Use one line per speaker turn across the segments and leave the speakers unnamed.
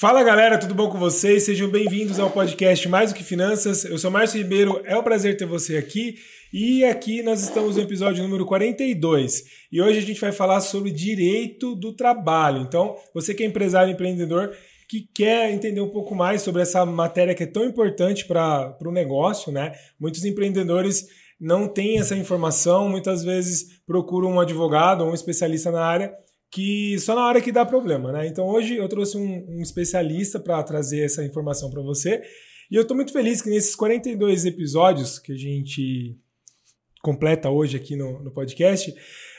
Fala galera, tudo bom com vocês? Sejam bem-vindos ao podcast Mais do que Finanças. Eu sou Márcio Ribeiro, é um prazer ter você aqui. E aqui nós estamos no episódio número 42. E hoje a gente vai falar sobre direito do trabalho. Então, você que é empresário empreendedor que quer entender um pouco mais sobre essa matéria que é tão importante para o negócio, né? Muitos empreendedores não têm essa informação, muitas vezes procuram um advogado ou um especialista na área que só na hora que dá problema, né? Então hoje eu trouxe um, um especialista para trazer essa informação para você. E eu estou muito feliz que nesses 42 episódios que a gente completa hoje aqui no, no podcast,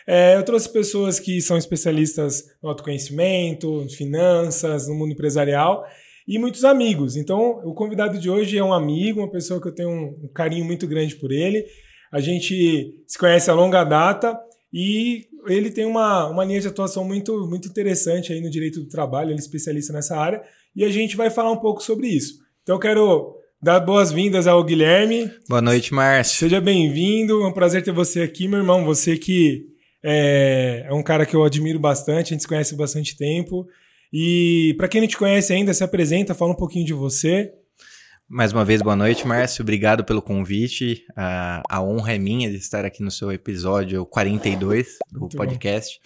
é, eu trouxe pessoas que são especialistas no autoconhecimento, finanças, no mundo empresarial e muitos amigos. Então, o convidado de hoje é um amigo, uma pessoa que eu tenho um, um carinho muito grande por ele. A gente se conhece a longa data e ele tem uma, uma linha de atuação muito, muito interessante aí no direito do trabalho, ele é especialista nessa área, e a gente vai falar um pouco sobre isso. Então eu quero dar boas-vindas ao Guilherme.
Boa noite, Márcio.
Seja bem-vindo, é um prazer ter você aqui, meu irmão. Você que é, é um cara que eu admiro bastante, a gente se conhece há bastante tempo. E para quem não te conhece ainda, se apresenta, fala um pouquinho de você.
Mais uma vez, boa noite, Márcio. Obrigado pelo convite. A, a honra é minha de estar aqui no seu episódio 42 do Muito podcast.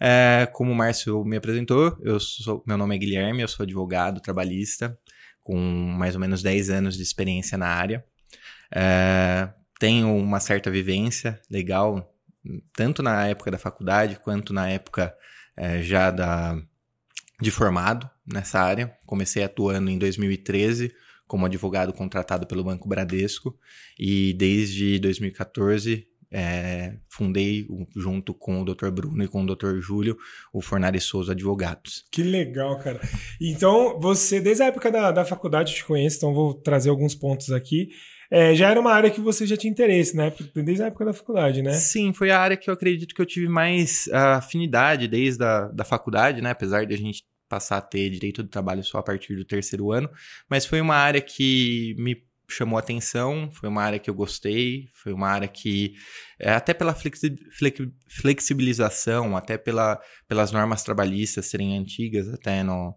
É, como o Márcio me apresentou, eu sou, meu nome é Guilherme, eu sou advogado trabalhista com mais ou menos 10 anos de experiência na área. É, tenho uma certa vivência legal, tanto na época da faculdade quanto na época é, já da, de formado nessa área. Comecei atuando em 2013 como advogado contratado pelo Banco Bradesco e desde 2014 é, fundei junto com o Dr. Bruno e com o Dr. Júlio o Fornari Souza Advogados.
Que legal, cara. Então, você, desde a época da, da faculdade, eu te conheço, então vou trazer alguns pontos aqui. É, já era uma área que você já tinha interesse, né? Desde a época da faculdade, né?
Sim, foi a área que eu acredito que eu tive mais afinidade desde a da faculdade, né? Apesar de a gente passar a ter direito do trabalho só a partir do terceiro ano, mas foi uma área que me chamou atenção, foi uma área que eu gostei, foi uma área que, é, até pela flexibilização, até pela, pelas normas trabalhistas serem antigas, até no,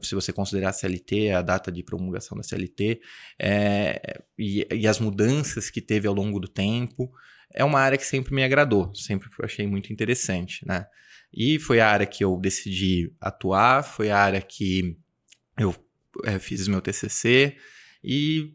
se você considerar a CLT, a data de promulgação da CLT, é, e, e, as mudanças que teve ao longo do tempo, é uma área que sempre me agradou, sempre achei muito interessante, né? E foi a área que eu decidi atuar, foi a área que eu é, fiz meu TCC e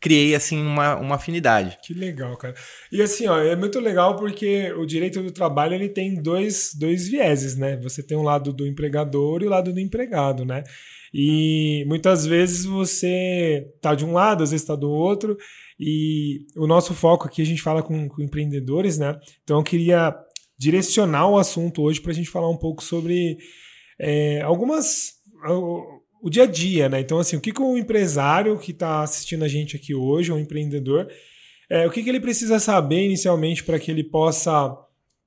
criei, assim, uma, uma afinidade.
Que legal, cara. E assim, ó, é muito legal porque o direito do trabalho, ele tem dois, dois vieses, né? Você tem o um lado do empregador e o lado do empregado, né? E muitas vezes você tá de um lado, às vezes tá do outro, e o nosso foco aqui, a gente fala com, com empreendedores, né? Então eu queria direcionar o assunto hoje para a gente falar um pouco sobre é, algumas. O, o, dia a dia, né? Então, assim, o que, que o empresário que está assistindo a gente aqui hoje, um empreendedor, é, o que, que ele precisa saber inicialmente para que ele possa,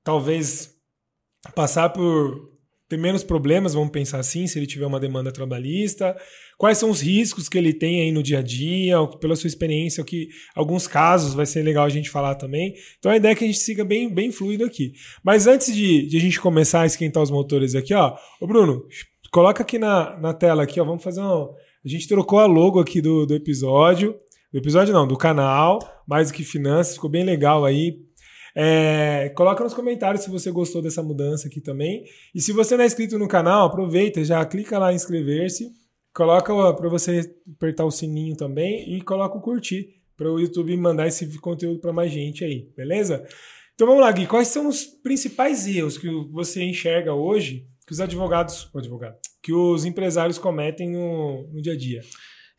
talvez, passar por ter menos problemas, vamos pensar assim, se ele tiver uma demanda trabalhista, quais são os riscos que ele tem aí no dia a dia, pela sua experiência, o que alguns casos vai ser legal a gente falar também. Então a ideia é que a gente siga bem, bem fluido aqui. Mas antes de, de a gente começar a esquentar os motores aqui, ó, ô Bruno, coloca aqui na, na tela aqui, ó, vamos fazer um... A gente trocou a logo aqui do, do episódio, do episódio não, do canal, mais do que finanças, ficou bem legal aí, é, coloca nos comentários se você gostou dessa mudança aqui também. E se você não é inscrito no canal, aproveita, já clica lá em inscrever-se, coloca para você apertar o sininho também e coloca o curtir para o YouTube mandar esse conteúdo para mais gente aí, beleza? Então vamos lá, Gui, quais são os principais erros que você enxerga hoje que os advogados, advogado, que os empresários cometem no, no dia a dia?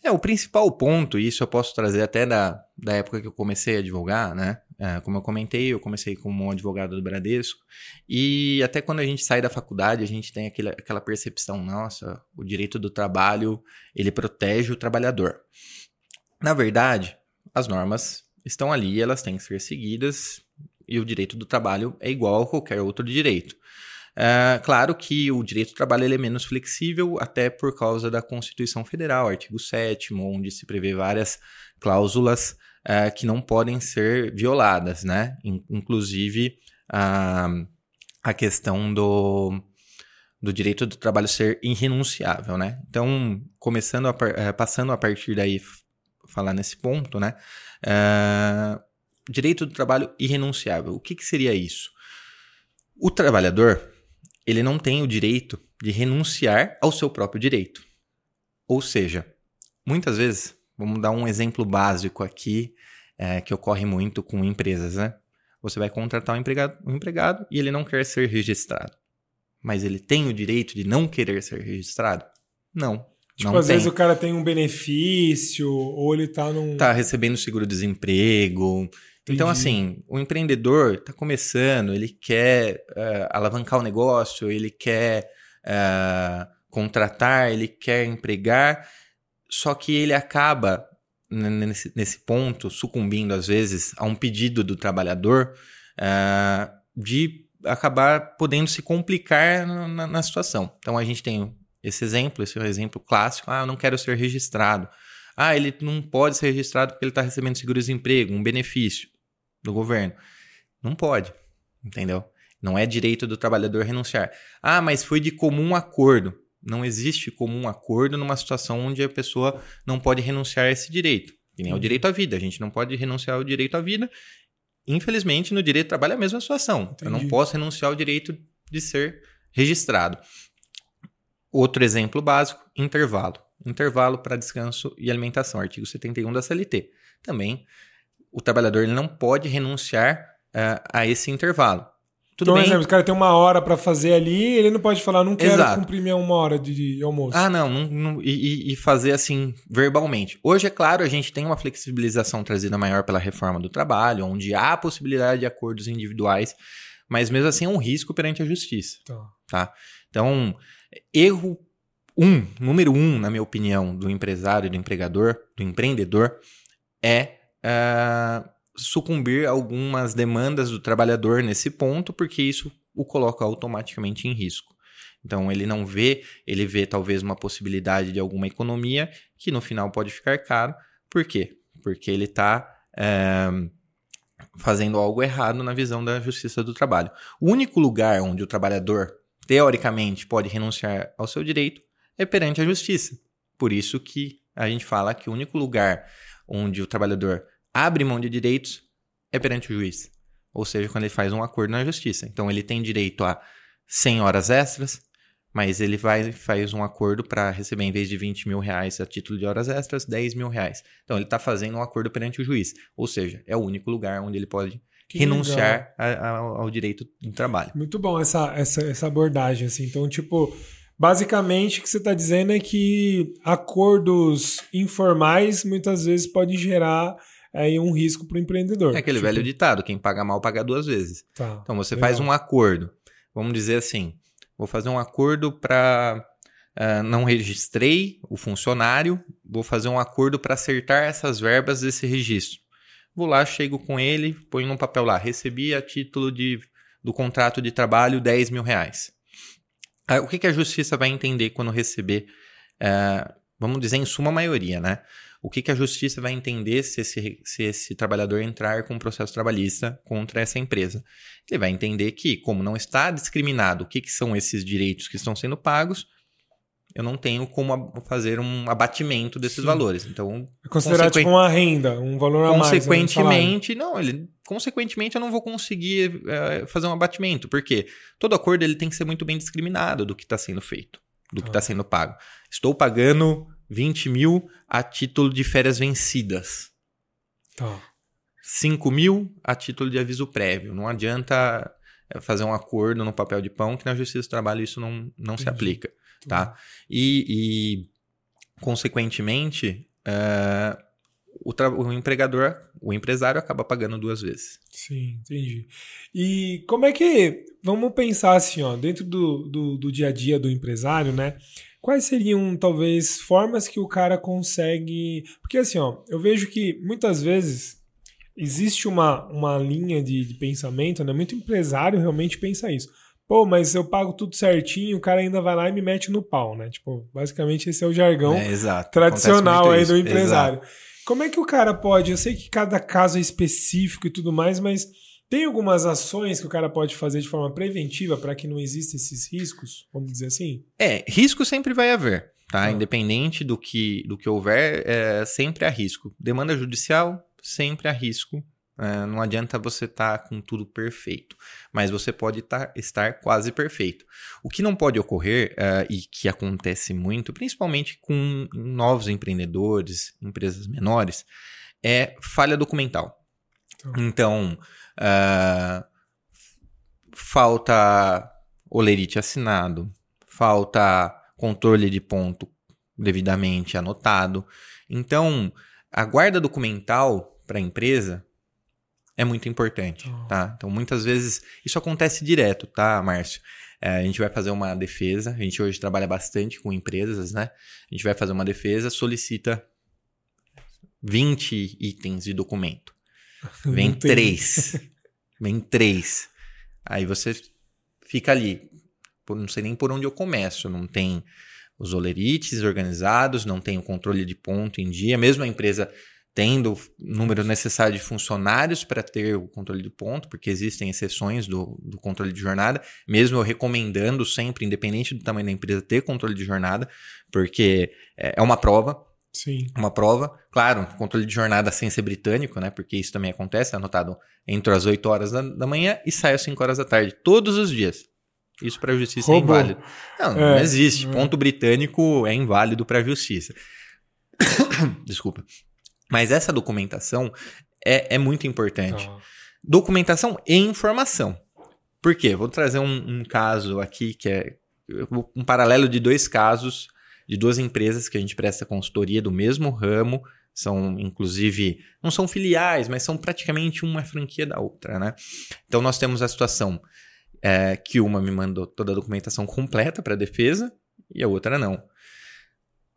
É, o principal ponto, e isso eu posso trazer até da, da época que eu comecei a advogar, né? É, como eu comentei, eu comecei como advogado do Bradesco, e até quando a gente sai da faculdade, a gente tem aquele, aquela percepção, nossa, o direito do trabalho, ele protege o trabalhador. Na verdade, as normas estão ali, elas têm que ser seguidas, e o direito do trabalho é igual a qualquer outro direito. É, claro que o direito do trabalho é menos flexível, até por causa da Constituição Federal, artigo 7, onde se prevê várias cláusulas é, que não podem ser violadas, né? Inclusive a, a questão do, do direito do trabalho ser irrenunciável, né? Então, começando a, é, passando a partir daí falar nesse ponto, né? Uh, direito do trabalho irrenunciável. O que, que seria isso? O trabalhador ele não tem o direito de renunciar ao seu próprio direito. Ou seja, muitas vezes, vamos dar um exemplo básico aqui é, que ocorre muito com empresas, né? Você vai contratar um empregado, um empregado e ele não quer ser registrado. Mas ele tem o direito de não querer ser registrado? Não.
Tipo,
não
às
tem.
vezes o cara tem um benefício, ou ele tá num.
Tá recebendo seguro-desemprego. Então, assim, o empreendedor está começando, ele quer uh, alavancar o negócio, ele quer uh, contratar, ele quer empregar, só que ele acaba, nesse, nesse ponto, sucumbindo às vezes a um pedido do trabalhador uh, de acabar podendo se complicar na, na, situação. Então, a gente tem esse exemplo, esse é um exemplo clássico, ah, eu não quero ser registrado. Ah, ele não pode ser registrado porque ele está recebendo seguro-desemprego, um benefício do governo. Não pode, entendeu? Não é direito do trabalhador renunciar. Ah, mas foi de comum acordo. Não existe comum acordo numa situação onde a pessoa não pode renunciar a esse direito. Que nem é o direito à vida. A gente não pode renunciar ao direito à vida. Infelizmente, no direito do trabalho é a mesma situação. Entendi. Eu não posso renunciar ao direito de ser registrado. Outro exemplo básico: intervalo. Intervalo para descanso e alimentação, artigo 71 da CLT. Também o trabalhador não pode renunciar uh, a esse intervalo.
Tudo então, bem. exemplo, o cara tem uma hora para fazer ali, ele não pode falar, não quero Exato. cumprir minha uma hora de, de almoço.
Ah, não, não, não e, e, fazer assim verbalmente. Hoje, é claro, a gente tem uma flexibilização trazida maior pela reforma do trabalho, onde há a possibilidade de acordos individuais, mas mesmo assim é um risco perante a justiça. Tá. tá? Então, erro um, número um, na minha opinião, do empresário, do empregador, do empreendedor, é uh, sucumbir a algumas demandas do trabalhador nesse ponto, porque isso o coloca automaticamente em risco. Então ele não vê, ele vê talvez uma possibilidade de alguma economia que no final pode ficar caro. Por quê? Porque ele está é, eh, fazendo algo errado na visão da justiça do trabalho. O único lugar onde o trabalhador, teoricamente, pode renunciar ao seu direito é perante a justiça. Por isso que a gente fala que o único lugar onde o trabalhador abre mão de direitos é perante o juiz. Ou seja, quando ele faz um acordo na justiça. Então ele tem direito a 100 horas extras, mas ele vai faz um acordo para receber, em vez de 20 mil reais a título de horas extras, 10 mil reais. Então ele está fazendo um acordo perante o juiz. Ou seja, é o único lugar onde ele pode que renunciar a, a, ao direito do trabalho.
Muito bom essa, essa, essa abordagem. Assim. Então, tipo, basicamente o que você está dizendo é que acordos informais muitas vezes podem gerar é um risco para o empreendedor.
É aquele tipo... velho ditado: quem paga mal paga duas vezes. Tá, então você legal. faz um acordo. Vamos dizer assim: vou fazer um acordo para. Uh, não registrei o funcionário, vou fazer um acordo para acertar essas verbas desse registro. Vou lá, chego com ele, ponho num papel lá, recebi a título de, do contrato de trabalho 10 mil reais. Uh, o que, que, a justiça vai entender quando receber, uh, vamos dizer, em suma maioria, né? O que, que a justiça vai entender se esse, se esse trabalhador entrar com um processo trabalhista contra essa empresa? Ele vai entender que, como não está discriminado o que, que são esses direitos que estão sendo pagos, eu não tenho como fazer um abatimento desses Sim. valores. Então,
é considerado consequ... tipo uma renda, um valor a
mais. Né, consequentemente, não, ele, consequentemente eu não vou conseguir uh, fazer um abatimento, porque todo acordo ele tem que ser muito bem discriminado do que está sendo feito, do ah. que está sendo pago. Estou pagando 20 mil a título de férias vencidas. Tá. 5 mil a título de aviso prévio. Não adianta eh, fazer um acordo no papel de pão que na Justiça do Trabalho isso não, não se aplica. Tá? E, e consequentemente, uh, o, o, empregador, o empresário acaba pagando duas vezes.
Sim, entendi. E como é que. Vamos pensar assim, ó, dentro do, do, do dia a dia do empresário, né? Quais seriam talvez formas que o cara consegue. Porque assim, ó, eu vejo que muitas vezes existe uma, uma linha de, de pensamento, né? Muito empresário realmente pensa isso. Pô, mas eu pago tudo certinho, o cara ainda vai lá e me mete no pau, né? Tipo, basicamente esse é o jargão é, tradicional aí do empresário. Exato. Como é que o cara pode? Eu sei que cada caso é específico e tudo mais, mas Tem algumas ações que o cara pode fazer de forma preventiva para que não existam esses riscos, vamos dizer assim?
É, risco sempre vai haver, tá? Ah. Independente do que, do que houver, é, sempre há risco. Demanda judicial, sempre há risco. É, não adianta você estar tá com tudo perfeito, mas você pode tá, estar quase perfeito. O que não pode ocorrer, é, e que acontece muito, principalmente com novos empreendedores, empresas menores, é falha documental. Então, então Uh, falta olerite assinado, falta controle de ponto devidamente anotado. Então, a guarda documental para a empresa é muito importante, oh. tá? Então, muitas vezes isso acontece direto, tá, Márcio? É, a gente vai fazer uma defesa, a gente hoje trabalha bastante com empresas, né? A gente vai fazer uma defesa, solicita 20 itens de documento. Vem três. Vem três. Aí você fica ali. Não sei nem por onde eu começo. Não tem os olerites organizados, não tem o controle de ponto em dia. Mesmo a empresa tendo o número necessário de funcionários para ter o controle de ponto, porque existem exceções do, do controle de jornada, mesmo eu recomendando sempre, independente do tamanho da empresa, ter controle de jornada, porque é, é uma prova,
Sim.
Uma prova, claro, controle de jornada sem ser britânico, né? Porque isso também acontece, é anotado entre as 8 horas da, da manhã e sai às 5 horas da tarde, todos os dias. Isso para a justiça é inválido. Não, é, não existe. É. Ponto britânico é inválido para a justiça. Desculpa. Mas essa documentação é, é muito importante. Tá. Documentação e informação. Por quê? Vou trazer um, um caso aqui que é um paralelo de dois casos de duas empresas que a gente presta consultoria do mesmo ramo, são inclusive, não são filiais, mas são praticamente uma franquia da outra, né? Então nós temos a situação é, que uma me mandou toda a documentação completa para a defesa e a outra não.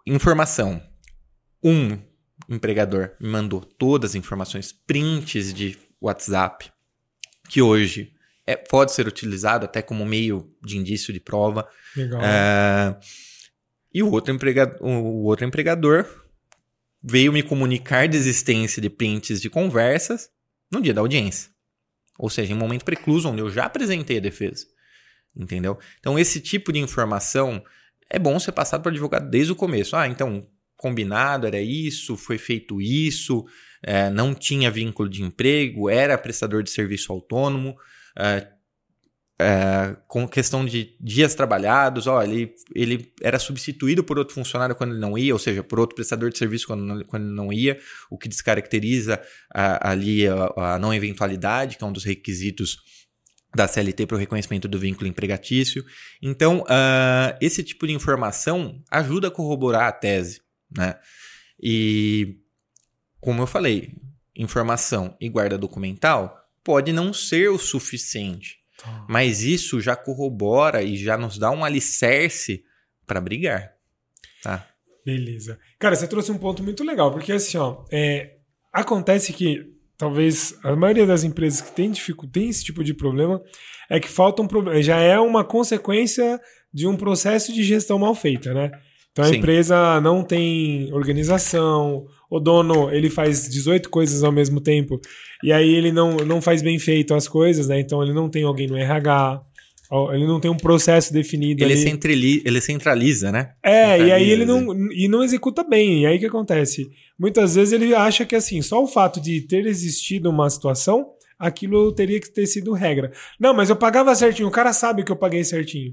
Informação. Um empregador me mandou todas as informações, prints de WhatsApp, que hoje é, pode ser utilizado até como meio de indício de prova.
Legal. É,
e o outro, empregado, o outro empregador veio me comunicar de existência de prints de conversas no dia da audiência. Ou seja, em um momento precluso, onde eu já apresentei a defesa. Entendeu? Então, esse tipo de informação é bom ser passado para o advogado desde o começo. Ah, então, combinado era isso, foi feito isso, é, não tinha vínculo de emprego, era prestador de serviço autônomo, é, é, com questão de dias trabalhados, ó, ele, ele era substituído por outro funcionário quando ele não ia, ou seja, por outro prestador de serviço quando não, quando ele não ia, o que descaracteriza a, ali a, a, não eventualidade, que é um dos requisitos da CLT para o reconhecimento do vínculo empregatício. Então, uh, esse tipo de informação ajuda a corroborar a tese, né? E, como eu falei, informação e guarda documental pode não ser o suficiente Tá. Mas isso já corrobora e já nos dá um alicerce para brigar. Tá?
Beleza. Cara, você trouxe um ponto muito legal, porque assim, ó, é, acontece que talvez a maioria das empresas que tem, tem esse tipo de problema é que falta um problema, já é uma consequência de um processo de gestão mal feita, né? Então a Sim. empresa não tem organização, o dono ele faz 18 coisas ao mesmo tempo e aí ele não, não faz bem feito as coisas, né? Então ele não tem alguém no RH, ele não tem um processo definido.
Ele, centraliza, ele centraliza, né?
É,
centraliza.
e aí ele não, e não executa bem. E aí o que acontece? Muitas vezes ele acha que assim, só o fato de ter existido uma situação, aquilo teria que ter sido regra. Não, mas eu pagava certinho, o cara sabe que eu paguei certinho.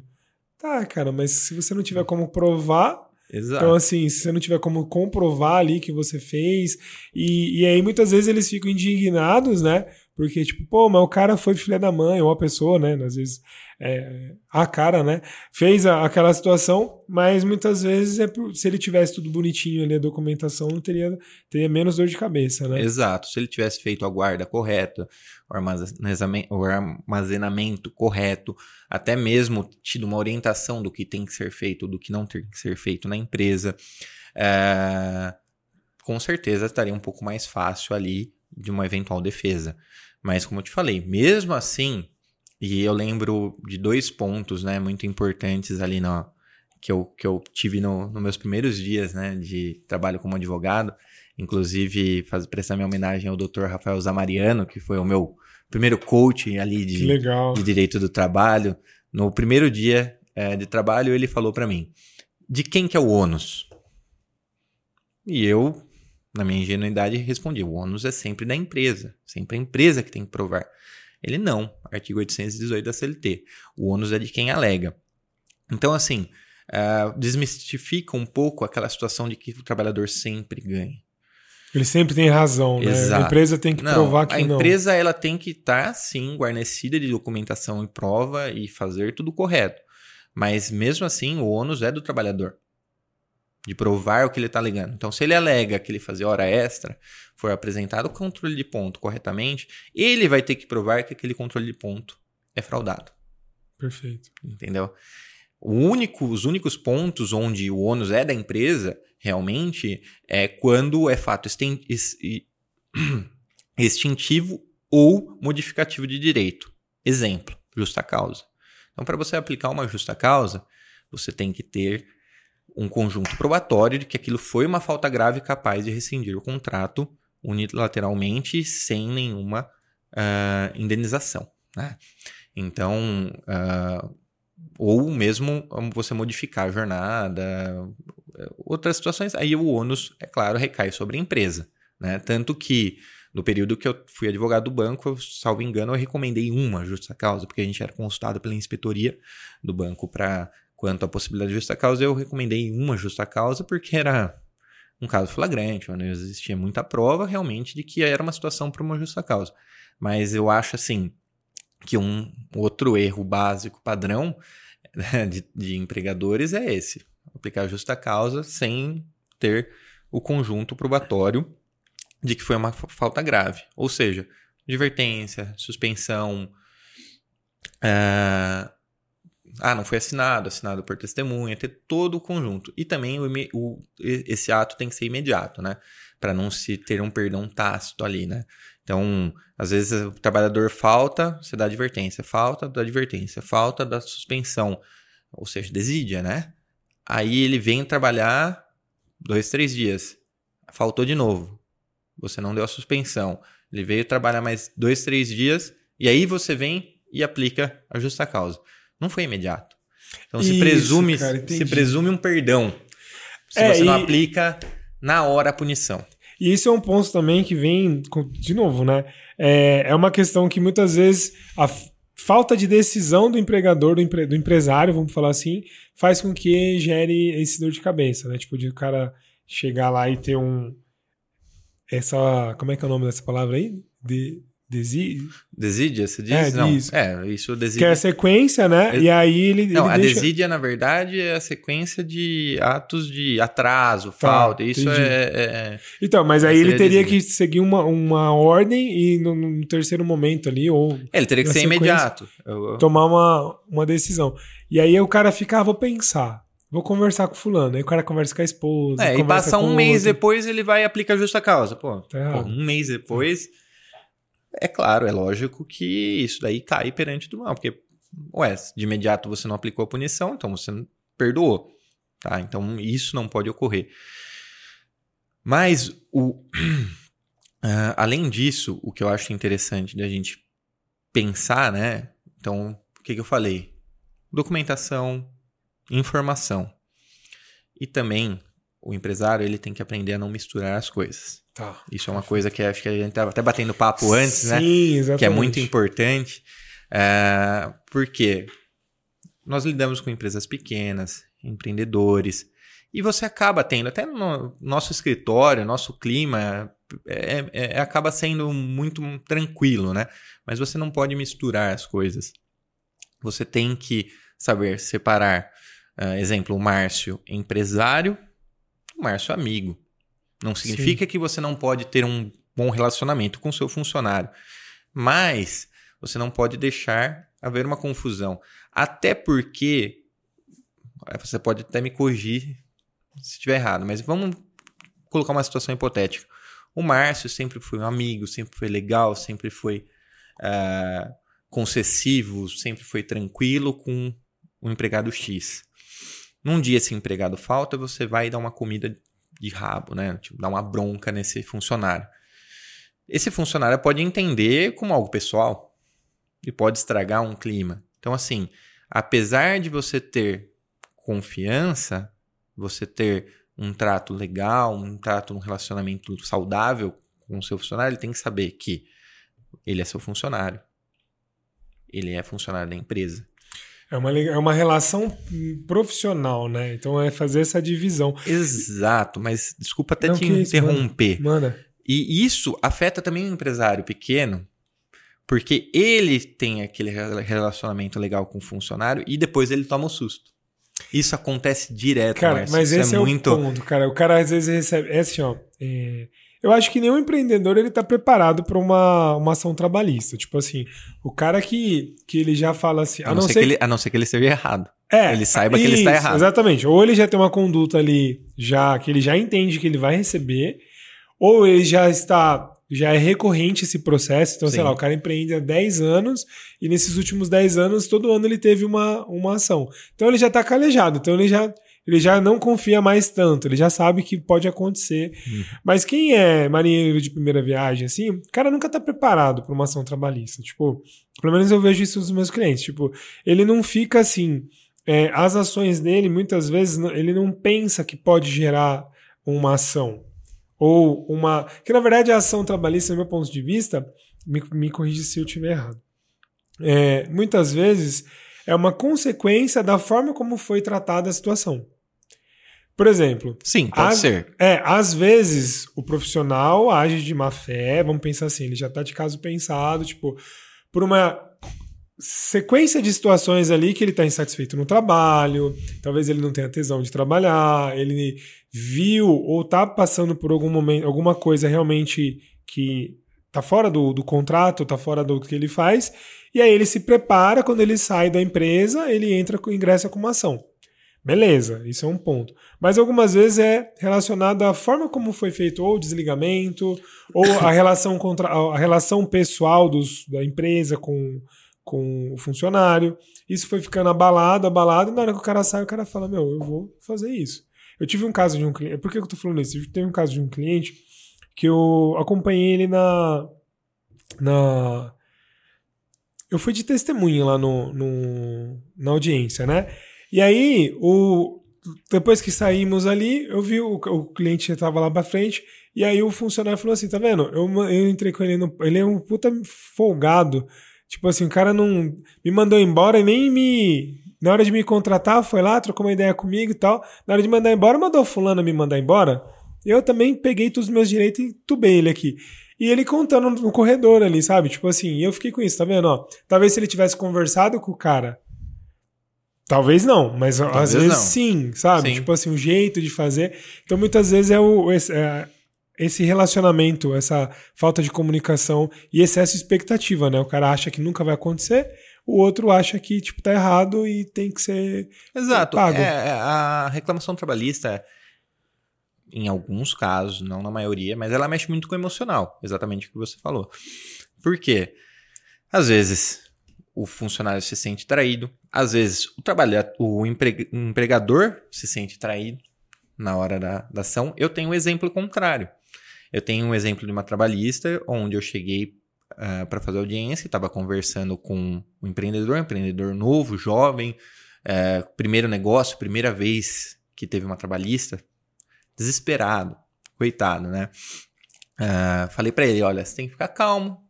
Tá, cara, mas se você não tiver como provar,
Exato.
Então, assim, se você não tiver como comprovar ali que você fez, e, e aí muitas vezes eles ficam indignados, né? Porque, tipo, pô, mas o cara foi filha da mãe, ou a pessoa, né? Às vezes, é, a cara, né? Fez a, aquela situação, mas muitas vezes, é por, se ele tivesse tudo bonitinho ali, a documentação, não teria, teria menos dor de cabeça, né?
Exato. Se ele tivesse feito a guarda correta, o armazenamento, o armazenamento correto, até mesmo tido uma orientação do que tem que ser feito, do que não tem que ser feito na empresa, é, com certeza estaria um pouco mais fácil ali de uma eventual defesa. Mas como eu te falei, mesmo assim, e eu lembro de dois pontos, né, muito importantes ali no, que eu, que eu tive nos no meus primeiros dias né, de trabalho como advogado. Inclusive, faz, prestar minha homenagem ao Dr. Rafael Zamariano, que foi o meu primeiro coach ali de, de direito do trabalho. No primeiro dia é, de trabalho, ele falou para mim: de quem que é o ônus? E eu, na minha ingenuidade, respondi: o ônus é sempre da empresa, sempre a empresa que tem que provar. Ele não, artigo 818 da CLT. O ônus é de quem alega. Então, assim, uh, desmistifica um pouco aquela situação de que o trabalhador sempre ganha.
Ele sempre tem razão, né? Exato. A empresa tem que não, provar que
a não. A empresa ela tem que estar, tá, sim, guarnecida de documentação e prova e fazer tudo correto. Mas mesmo assim, o ônus é do trabalhador. De provar o que ele está alegando. Então, se ele alega que ele fazia hora extra, for apresentado o controle de ponto corretamente, ele vai ter que provar que aquele controle de ponto é fraudado.
Perfeito.
Entendeu? Único, os únicos pontos onde o ônus é da empresa realmente é quando é fato extintivo ou modificativo de direito. Exemplo, justa causa. Então, para você aplicar uma justa causa, você tem que ter um conjunto probatório de que aquilo foi uma falta grave capaz de rescindir o contrato unilateralmente sem nenhuma uh, indenização. Né? Então, uh, ou mesmo você modificar a jornada, outras situações, aí o ônus, é claro, recai sobre a empresa. Né? Tanto que no período que eu fui advogado do banco, eu, salvo engano, eu recomendei uma justa causa, porque a gente era consultado pela inspetoria do banco para quanto à possibilidade de justa causa, eu recomendei uma justa causa porque era um caso flagrante, onde existia muita prova realmente de que era uma situação para uma justa causa. Mas eu acho assim que um outro erro básico padrão de, de empregadores é esse: aplicar justa causa sem ter o conjunto probatório de que foi uma falta grave. Ou seja, advertência, suspensão. Uh, ah, não foi assinado, assinado por testemunha, ter todo o conjunto. E também o, o, esse ato tem que ser imediato, né? Para não se ter um perdão tácito ali, né? Então, às vezes o trabalhador falta, você dá advertência, falta, dá advertência, falta, dá suspensão, ou seja, desídia, né? Aí ele vem trabalhar dois, três dias, faltou de novo, você não deu a suspensão, ele veio trabalhar mais dois, três dias, e aí você vem e aplica a justa causa. Não foi imediato. Então Isso, se presume, cara, se presume um perdão se é, você não aplica na hora a punição.
E isso é um ponto também que vem, de novo, né? É, é uma questão que muitas vezes a falta de decisão do empregador, do, empre, do empresário, vamos falar assim, faz com que gere esse dor de cabeça, né? Tipo, de o cara chegar lá e ter um. Essa. Como é que é o nome dessa palavra aí? De Desi...
Desídia, você diz? É, não. Isso. É, isso desídia.
Que é a sequência, né? E aí ele.
Não,
ele
a deixa... desídia, na verdade, é a sequência de atos de atraso, tá, falta. Isso é, é, é,
Então, mas aí ele teria que seguir uma, uma ordem e no, no terceiro momento ali, ou.
É, ele teria que ser imediato.
Tomar uma, uma decisão. E aí o cara fica, ah, vou pensar. Vou conversar com fulano. Aí o cara conversa com a esposa.
É, e passa um mês outro. depois ele vai aplicar justa causa. Pô, tá pô um mês depois. É claro, é lógico que isso daí cai perante do mal, porque, ué, de imediato você não aplicou a punição, então você perdoou. Tá? Então isso não pode ocorrer. Mas, o, uh, além disso, o que eu acho interessante da gente pensar, né? Então, o que, que eu falei? Documentação, informação. E também o empresário ele tem que aprender a não misturar as coisas. Tá. Isso é uma coisa que acho que a gente estava até batendo papo antes,
Sim,
né?
Exatamente.
Que é muito importante. É, porque nós lidamos com empresas pequenas, empreendedores, e você acaba tendo, até no nosso escritório, nosso clima é, é, é, acaba sendo muito tranquilo, né? Mas você não pode misturar as coisas. Você tem que saber separar. Uh, exemplo, o Márcio empresário, o Márcio amigo. Não significa Sim. que você não pode ter um bom relacionamento com seu funcionário, mas você não pode deixar haver uma confusão. Até porque você pode até me corrigir se estiver errado, mas vamos colocar uma situação hipotética. O Márcio sempre foi um amigo, sempre foi legal, sempre foi uh, concessivo, sempre foi tranquilo com o empregado X. Num dia esse empregado falta, você vai dar uma comida de rabo, né? Tipo, dar uma bronca nesse funcionário. Esse funcionário pode entender como algo pessoal e pode estragar um clima. Então, assim, apesar de você ter confiança, você ter um trato legal, um trato, um relacionamento saudável com o seu funcionário, ele tem que saber que ele é seu funcionário. Ele é funcionário da empresa.
É uma, é uma relação profissional, né? Então é fazer essa divisão.
Exato, mas desculpa até Não, te interromper.
Isso, manda. manda.
E isso afeta também o empresário pequeno, porque ele tem aquele relacionamento legal com o funcionário e depois ele toma o um susto. Isso acontece direto,
Cara, Marcio. mas isso esse é, é muito... o ponto, cara. O cara às vezes recebe. É assim, ó. É... Eu acho que nenhum empreendedor ele tá preparado para uma, uma ação trabalhista. Tipo assim, o cara que, que ele já fala assim.
A, a não, ser, que, ele, a não ser que ele esteja errado. É, ele saiba isso, que ele está errado.
Exatamente. Ou ele já tem uma conduta ali, já que ele já entende que ele vai receber, ou ele já está. Já é recorrente esse processo. Então, Sim. sei lá, o cara empreende há 10 anos e nesses últimos 10 anos, todo ano ele teve uma, uma ação. Então ele já está calejado. Então ele já ele já não confia mais tanto, ele já sabe que pode acontecer. Uhum. Mas quem é marinheiro de primeira viagem, assim, o cara nunca tá preparado para uma ação trabalhista. Tipo, pelo menos eu vejo isso dos meus clientes. Tipo, ele não fica assim. É, as ações dele, muitas vezes, ele não pensa que pode gerar uma ação. Ou uma. Que na verdade a ação trabalhista, do meu ponto de vista, me, me corrija se eu estiver errado. É, muitas vezes é uma consequência da forma como foi tratada a situação. Por exemplo.
Sim, pode
as,
ser.
É, às vezes o profissional age de má fé, vamos pensar assim, ele já está de caso pensado, tipo, por uma sequência de situações ali que ele está insatisfeito no trabalho, talvez ele não tenha tesão de trabalhar, ele viu ou está passando por algum momento, alguma coisa realmente que está fora do, do contrato, está fora do que ele faz, e aí ele se prepara, quando ele sai da empresa, ele entra, ingressa com uma ação. Beleza, isso é um ponto. Mas algumas vezes é relacionado à forma como foi feito ou o desligamento, ou a relação, contra, a relação pessoal dos, da empresa com, com o funcionário. Isso foi ficando abalado, abalado, e na hora que o cara sai, o cara fala: Meu, eu vou fazer isso. Eu tive um caso de um cliente. Por que eu tô falando isso? Eu tive um caso de um cliente que eu acompanhei ele na. na eu fui de testemunha lá no, no, na audiência, né? E aí, o, depois que saímos ali, eu vi o, o cliente estava lá para frente, e aí o funcionário falou assim: tá vendo? Eu, eu entrei com ele no. Ele é um puta folgado. Tipo assim, o cara não me mandou embora e nem me. Na hora de me contratar, foi lá, trocou uma ideia comigo e tal. Na hora de mandar embora, mandou fulano me mandar embora. Eu também peguei todos os meus direitos e tubei ele aqui. E ele contando no corredor ali, sabe? Tipo assim, eu fiquei com isso, tá vendo? Ó, talvez se ele tivesse conversado com o cara Talvez não, mas Talvez às vezes não. sim, sabe? Sim. Tipo assim, o jeito de fazer. Então muitas vezes é, o, esse, é esse relacionamento, essa falta de comunicação e excesso de expectativa, né? O cara acha que nunca vai acontecer, o outro acha que tipo tá errado e tem que ser
Exato.
pago.
É, é a reclamação trabalhista em alguns casos, não na maioria, mas ela mexe muito com o emocional, exatamente o que você falou. Por quê? Às vezes o funcionário se sente traído. Às vezes, o, trabalhador, o empregador se sente traído na hora da, da ação. Eu tenho um exemplo contrário. Eu tenho um exemplo de uma trabalhista onde eu cheguei uh, ah, para fazer audiência, estava conversando com um empreendedor, um empreendedor novo, jovem, uh, primeiro negócio, primeira vez que teve uma trabalhista, desesperado, coitado, né? Uh, falei para ele, olha, você tem que ficar calmo,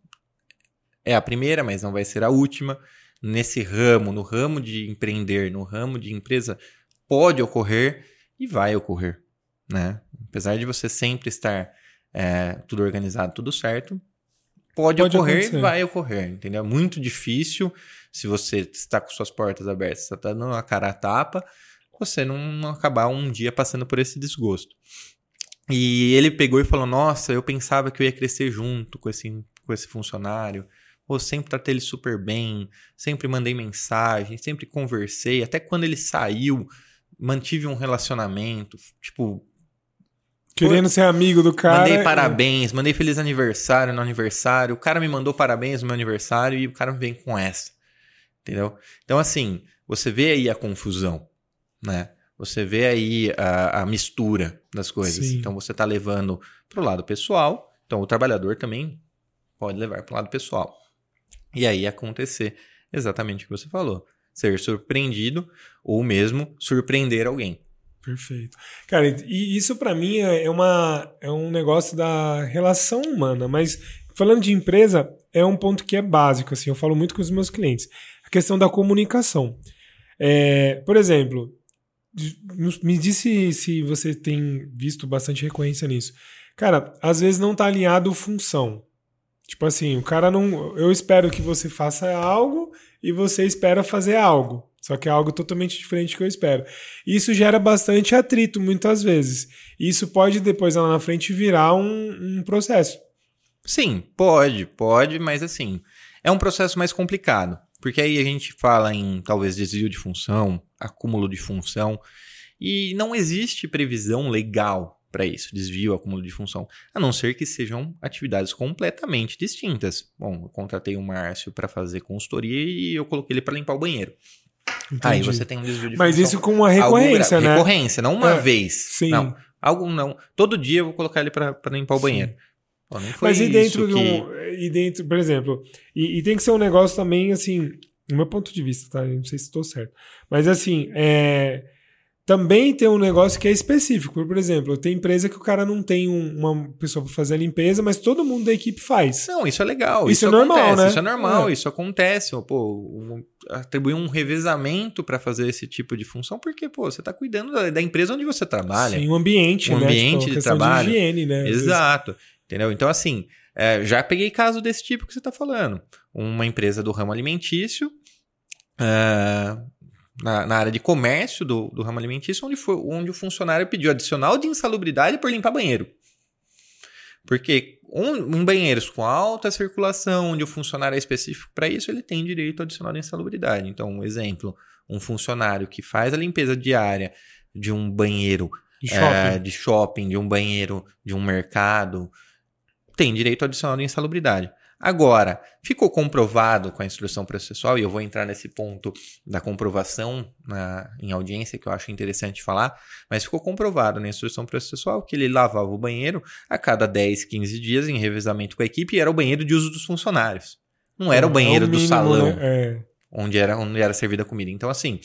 é a primeira, mas não vai ser a última. Nesse ramo, no ramo de empreender, no ramo de empresa, pode ocorrer e vai ocorrer. Né? Apesar de você sempre estar é, tudo organizado, tudo certo, pode, pode ocorrer acontecer. e vai ocorrer. Entendeu? É muito difícil se você está com suas portas abertas, está dando uma cara a tapa, você não acabar um dia passando por esse desgosto. E ele pegou e falou: Nossa, eu pensava que eu ia crescer junto com esse, com esse funcionário. Ou sempre tratei ele super bem, sempre mandei mensagem, sempre conversei. Até quando ele saiu, mantive um relacionamento. Tipo.
Querendo ser amigo do cara.
Mandei parabéns, mandei feliz aniversário no aniversário. O cara me mandou parabéns no meu aniversário e o cara vem com essa. Entendeu? Então, assim, você vê aí a confusão, né? Você vê aí a, a mistura das coisas.
Sim.
Então você está levando para o lado pessoal, então o trabalhador também pode levar para o lado pessoal. E aí acontecer exatamente o que você falou. Ser surpreendido ou mesmo surpreender alguém.
Perfeito. Cara, e isso para mim é, é uma, é um negócio da relação humana, mas falando de empresa, é um ponto que é básico, assim, eu falo muito com os meus clientes. A questão da comunicação. É, por exemplo, me disse se você tem visto bastante recorrência nisso. Cara, às vezes não tá alinhado função. Tipo assim, o cara não. Eu espero que você faça algo e você espera fazer algo. Só que é algo totalmente diferente do que eu espero. Isso gera bastante atrito muitas vezes. Isso pode depois lá na frente virar um, um processo.
Sim, pode, pode, mas assim, é um processo mais complicado. Porque aí a gente fala em talvez desvio de função, acúmulo de função, e não existe previsão legal para isso, desvio, acúmulo de função, a não ser que sejam atividades completamente distintas. Bom, eu contratei o Márcio para fazer consultoria e eu coloquei ele para limpar o banheiro. Entendi. Aí você tem um desvio de
Mas isso com uma recorrência, né?
Recorrência, não uma é, vez.
Sim.
Não, algo não. Todo dia eu vou colocar ele para limpar o banheiro.
Pô, Mas e dentro que... de um, e dentro, por exemplo, e, e, tem que ser um negócio também assim, do meu ponto de vista, tá? Eu não sei se estou certo. Mas assim, é, também tem um negócio que é específico. Por exemplo, tem empresa que o cara não tem um, uma pessoa para fazer a limpeza, mas todo mundo da equipe faz.
Não, isso é legal.
Isso, isso é normal,
acontece,
né?
Isso é normal, é. isso acontece. Pô, um, atribuir um revezamento para fazer esse tipo de função, porque, pô, você está cuidando da, da, empresa onde você trabalha.
Sim, o ambiente,
um
né?
ambiente tipo, de trabalho.
De higiene, né?
Exato. Entendeu? Então, assim, é, já peguei caso desse tipo que você está falando. Uma empresa do ramo alimentício. Uh, na, na área de comércio do, do ramo alimentício, onde, foi, onde o funcionário pediu adicional de insalubridade por limpar banheiro. Porque um, um banheiro com alta circulação, onde o funcionário é específico para isso, ele tem direito adicional de insalubridade. Então, um exemplo, um funcionário que faz a limpeza diária de um banheiro
de shopping,
é, de, shopping de um banheiro de um mercado, tem direito adicional de insalubridade. Agora, ficou comprovado com a instrução processual, e eu vou entrar nesse ponto da comprovação na, em audiência, que eu acho interessante falar, mas ficou comprovado na instrução processual que ele lavava o banheiro a cada 10, 15 dias em revezamento com a equipe e era o banheiro de uso dos funcionários. Não era o banheiro é o mínimo, do salão,
né? é.
onde, era, onde era servida a comida. Então, assim,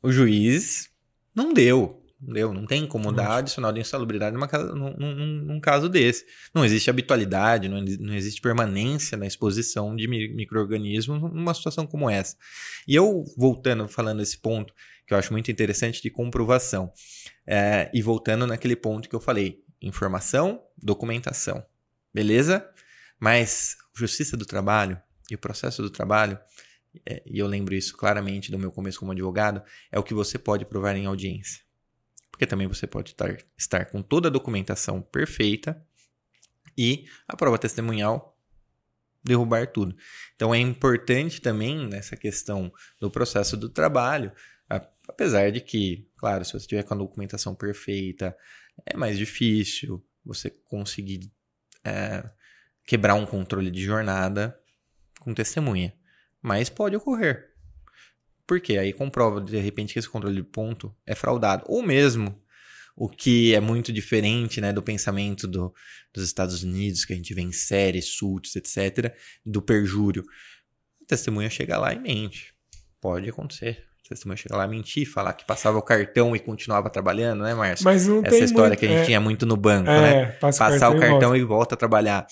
o juiz não deu. Entendeu? Não tem como dar adicional de insalubridade numa, num, num, num, caso desse. Não existe habitualidade, não, não existe permanência na exposição de micro-organismos numa situação como essa. E eu, voltando, falando esse ponto, que eu acho muito interessante de comprovação, é, e voltando naquele ponto que eu falei: informação, documentação. Beleza? Mas justiça do trabalho e o processo do trabalho, é, e eu lembro isso claramente do meu começo como advogado, é o que você pode provar em audiência porque também você pode estar, estar com toda a documentação perfeita e a prova testemunhal derrubar tudo. Então é importante também nessa questão do processo do trabalho, apesar de que, claro, se você tiver com a documentação perfeita, é mais difícil você conseguir é, quebrar um controle de jornada com testemunha. Mas pode ocorrer. Porque aí comprova de repente que esse controle de ponto é fraudado. Ou mesmo o que é muito diferente né, do pensamento do, dos Estados Unidos, que a gente vê em séries, suits, etc., do perjúrio. A testemunha chega lá e mente. Pode acontecer. A testemunha chega lá e mentir, falar que passava o cartão e continuava trabalhando, né, Márcio?
Mas não
Essa
tem
história
muito,
que a gente
é,
tinha muito no banco,
é,
né?
Passa
Passar o cartão,
e volta.
e volta a trabalhar.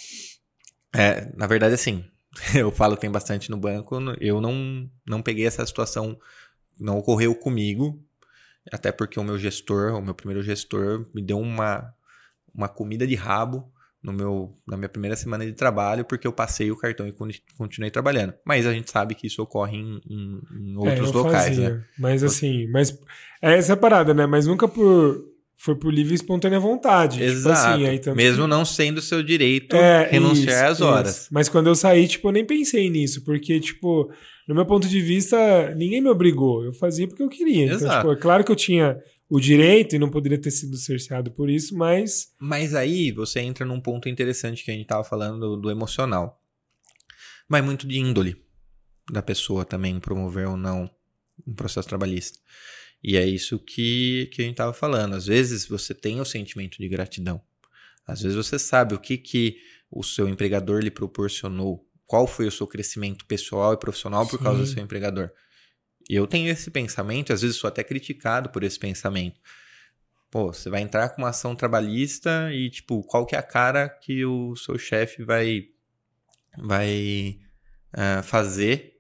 É, na verdade, assim, eu falo que tem bastante no banco, eu não, não peguei essa situação, não ocorreu comigo, até porque o meu gestor, o meu primeiro gestor, me deu uma, uma comida de rabo no meu, na minha primeira semana de trabalho, porque eu passei o cartão e continuei trabalhando. Mas a gente sabe que isso ocorre em, em, em outros
é,
locais,
fazia,
né?
Mas assim, mas é essa parada, né? Mas nunca por foi por livre e espontânea vontade.
Exato.
Tipo assim,
Mesmo não sendo seu direito
é,
renunciar
isso,
às horas.
Isso. Mas quando eu saí, tipo, eu nem pensei nisso, porque, tipo, no meu ponto de vista, ninguém me obrigou. Eu fazia porque eu queria. Então,
Exato.
tipo, é claro que eu tinha o direito e não poderia ter sido cerceado por isso, mas.
Mas aí você entra num ponto interessante que a gente estava falando do, do emocional. Vai muito de índole da pessoa também promover ou não um processo trabalhista. E é isso que, que a gente estava falando. Às vezes você tem o sentimento de gratidão. Às vezes você sabe o que, que o seu empregador lhe proporcionou, qual foi o seu crescimento pessoal e profissional por Sim. causa do seu empregador. Eu tenho esse pensamento, às vezes sou até criticado por esse pensamento. Pô, você vai entrar com uma ação trabalhista e, tipo, qual que é a cara que o seu chefe vai, vai uh, fazer,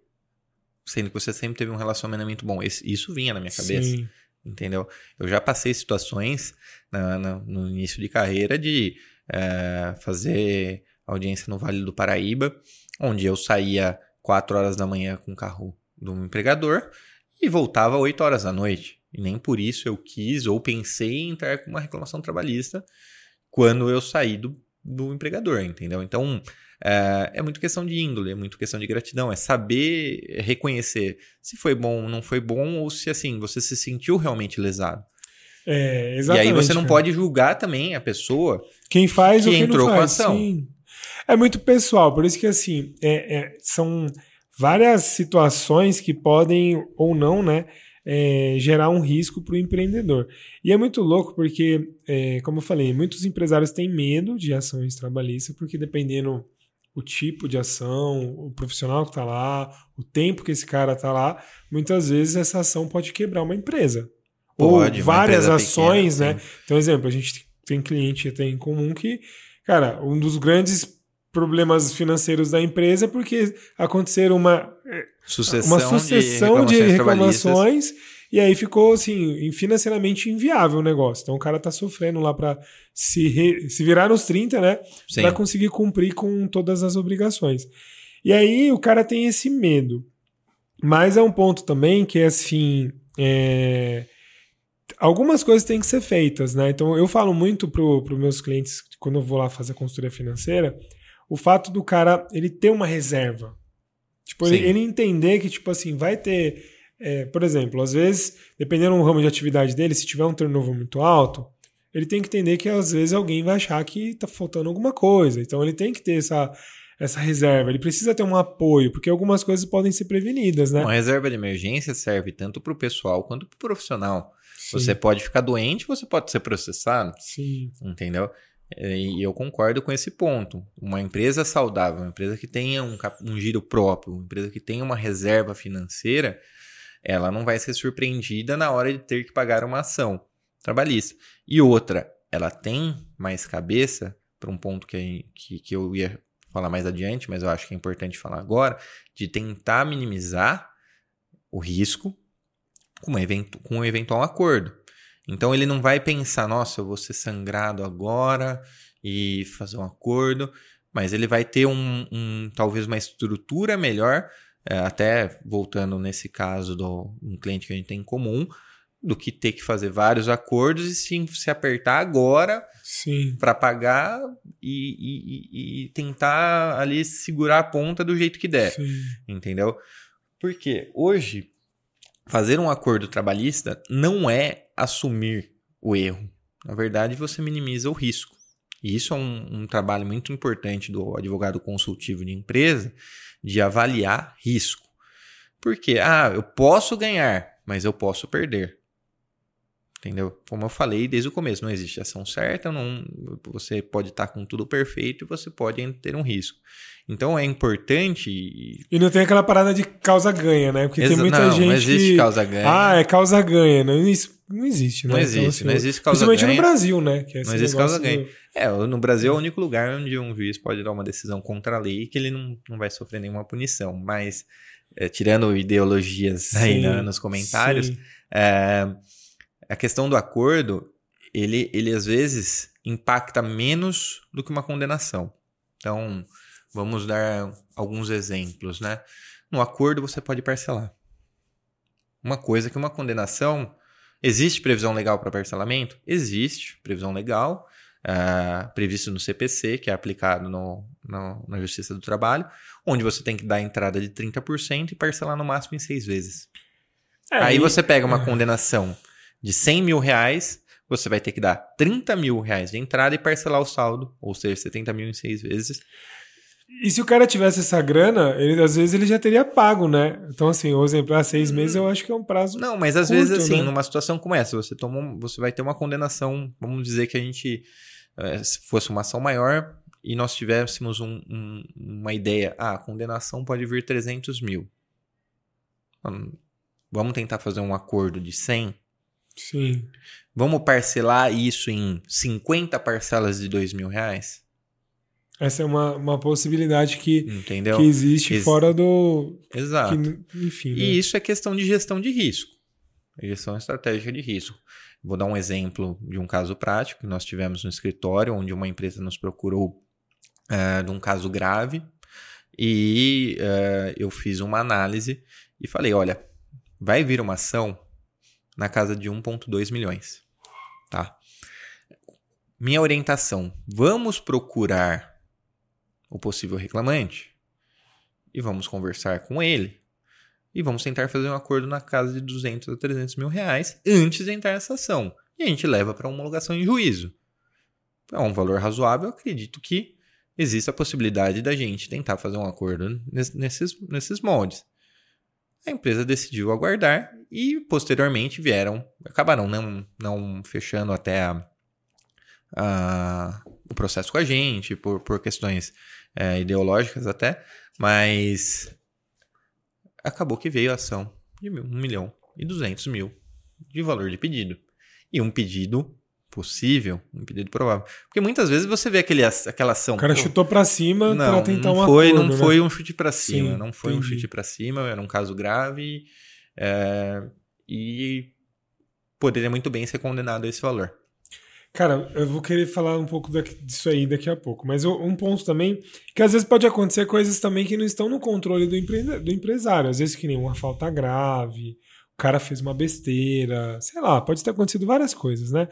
sendo que você sempre teve um relacionamento bom? Esse, isso vinha na minha cabeça. Sim. Entendeu? Eu já passei situações na, na, no início de carreira de uh, fazer audiência no Vale do Paraíba, onde eu saía 4 horas da manhã com o carro do empregador e voltava 8 horas da noite. E nem por isso eu quis ou pensei em entrar com uma reclamação trabalhista quando eu saí do, do empregador, entendeu? Então, é, é muito questão de índole, é muito questão de gratidão, é saber reconhecer se foi bom ou não foi bom, ou se assim, você se sentiu realmente lesado.
É,
exatamente. E aí você não pode julgar também a pessoa
quem faz que ou quem entrou não faz, com a ação. Sim. É muito pessoal, por isso que assim, é, é, são várias situações que podem ou não, né, é, gerar um risco para o empreendedor. E é muito louco porque, é, como eu falei, muitos empresários têm medo de ações trabalhistas, porque dependendo o tipo de ação, o profissional que está lá, o tempo que esse cara está lá, muitas vezes essa ação pode quebrar uma empresa. Pode, Ou várias ações, pequena, né? Sim. Então, exemplo, a gente tem cliente até em comum que, cara, um dos grandes problemas financeiros da empresa porque aconteceram uma
sucessão,
uma sucessão de reclamações, de reclamações e aí ficou assim financeiramente inviável o negócio. Então o cara tá sofrendo lá para se, re, se virar nos 30, né, para conseguir cumprir com todas as obrigações. E aí o cara tem esse medo. Mas é um ponto também que é assim, é... algumas coisas têm que ser feitas, né? Então eu falo muito pro, pro meus clientes quando eu vou lá fazer consultoria financeira, o fato do cara ele ter uma reserva. Tipo, ele, ele, entender que, tipo assim, vai ter. É, por exemplo, às vezes, dependendo do ramo de atividade dele, se tiver um turnover muito alto, ele tem que entender que às vezes alguém vai achar que tá faltando alguma coisa. Então ele tem que ter essa, essa reserva. Ele precisa ter um apoio, porque algumas coisas podem ser prevenidas, né?
Uma reserva de emergência serve tanto para o pessoal quanto para o profissional. Sim. Você pode ficar doente, você pode ser processado.
Sim.
Entendeu? É, e eu concordo com esse ponto. Uma empresa saudável, uma empresa que tenha um, um giro próprio, uma empresa que tenha uma reserva financeira, ela não vai ser surpreendida na hora de ter que pagar uma ação trabalhista. E outra, ela tem mais cabeça, para um ponto que, que, que eu ia falar mais adiante, mas eu acho que é importante falar agora, de tentar minimizar o risco com, evento, com um eventual acordo. Então ele não vai pensar, nossa, eu vou ser sangrado agora e fazer um acordo, mas ele vai ter um, um talvez uma estrutura melhor, é, até voltando nesse caso do um cliente que a gente tem em comum, do que ter que fazer vários acordos e sim se apertar agora para pagar e, e, e, tentar ali segurar a ponta do jeito que der. Sim. Entendeu? Porque hoje fazer um acordo trabalhista não é assumir o erro. Na verdade, você minimiza o risco. E isso é um, um trabalho muito importante do advogado consultivo de empresa, de avaliar risco. Porque, ah, eu posso ganhar, mas eu posso perder. Entendeu? Como eu falei desde o começo, não existe ação certa, não, você pode estar com tudo perfeito e você pode ter um risco. Então é importante.
E não tem aquela parada de causa-ganha, né? Porque Exa tem muita
não,
gente.
Não existe causa-ganha.
Ah, é causa-ganha. Não, isso não existe, né?
Não existe, então, assim, não existe causa-ganha.
Principalmente no Brasil, né?
É não existe causa-ganha. Do... É, no Brasil é o único lugar onde um juiz pode dar uma decisão contra a lei que ele não, não vai sofrer nenhuma punição. Mas, é, tirando ideologias sim, aí né, nos comentários. É, a questão do acordo, ele, ele às vezes impacta menos do que uma condenação. Então, vamos dar alguns exemplos, né? No acordo você pode parcelar. Uma coisa que uma condenação. Existe previsão legal para parcelamento? Existe previsão legal, uh, previsto no CPC, que é aplicado no, no, na Justiça do Trabalho, onde você tem que dar entrada de 30% e parcelar no máximo em seis vezes. É, Aí e... você pega uma condenação de 100 mil reais, você vai ter que dar 30 mil reais de entrada e parcelar o saldo, ou seja, 70 mil em seis vezes.
E se o cara tivesse essa grana, ele, às vezes ele já teria pago, né? Então, assim, o exemplo, ah, seis
Hum.
meses eu acho que é um prazo.
Não, mas às
curto,
vezes, assim,
né?
numa situação como essa, você toma um- você vai ter uma condenação, vamos dizer que a gente, eh, se fosse uma ação maior e nós tivéssemos um- um- uma ideia, ah, a condenação pode vir 300 mil. Hum, Vamos tentar fazer um acordo de 100?
Sim.
Vamos parcelar isso em 50 parcelas de 2 mil reais?
Essa é uma, uma possibilidade que,
Entendeu?
que existe
Ex-
fora do.
Exato.
que- enfim. né?
E isso é questão de gestão de risco. Gestão estratégica de risco. Vou dar um exemplo de um caso prático que nós tivemos no escritório, onde uma empresa nos procurou eh, de um caso grave e eh, eu fiz uma análise e falei: olha, vai vir uma ação na casa de 1,2 milhões. Tá? Minha orientação: vamos procurar o possível reclamante e vamos conversar com ele e vamos tentar fazer um acordo na casa de 200 a 300 mil reais antes de entrar nessa ação. E a gente leva para homologação em juízo. É um valor razoável, acredito que existe a possibilidade da gente tentar fazer um acordo nes- nesses, nesses moldes. A empresa decidiu aguardar e posteriormente vieram, acabaram não, não fechando até a- a- o processo com a gente, por, por questões é, ideológicas até, mas acabou que veio a ação de mil, 1 milhão e 200 mil de valor de pedido. E um pedido possível, um pedido provável. Porque muitas vezes você vê aquele, aquela ação.
O cara
pô,
chutou pra cima
não,
pra tentar
não
um
foi,
acordo,
não
né?
foi um chute pra cima,
Sim,
não foi um
entendi.
chute pra cima, era um caso grave é, e poderia muito bem ser condenado a esse valor.
Cara, eu vou querer falar um pouco daqui- disso aí daqui a pouco. Mas um ponto também, que às vezes pode acontecer coisas também que não estão no controle do, empre- do empresário. Às vezes que nem uma falta grave, o cara fez uma besteira, sei lá, pode ter acontecido várias coisas, né?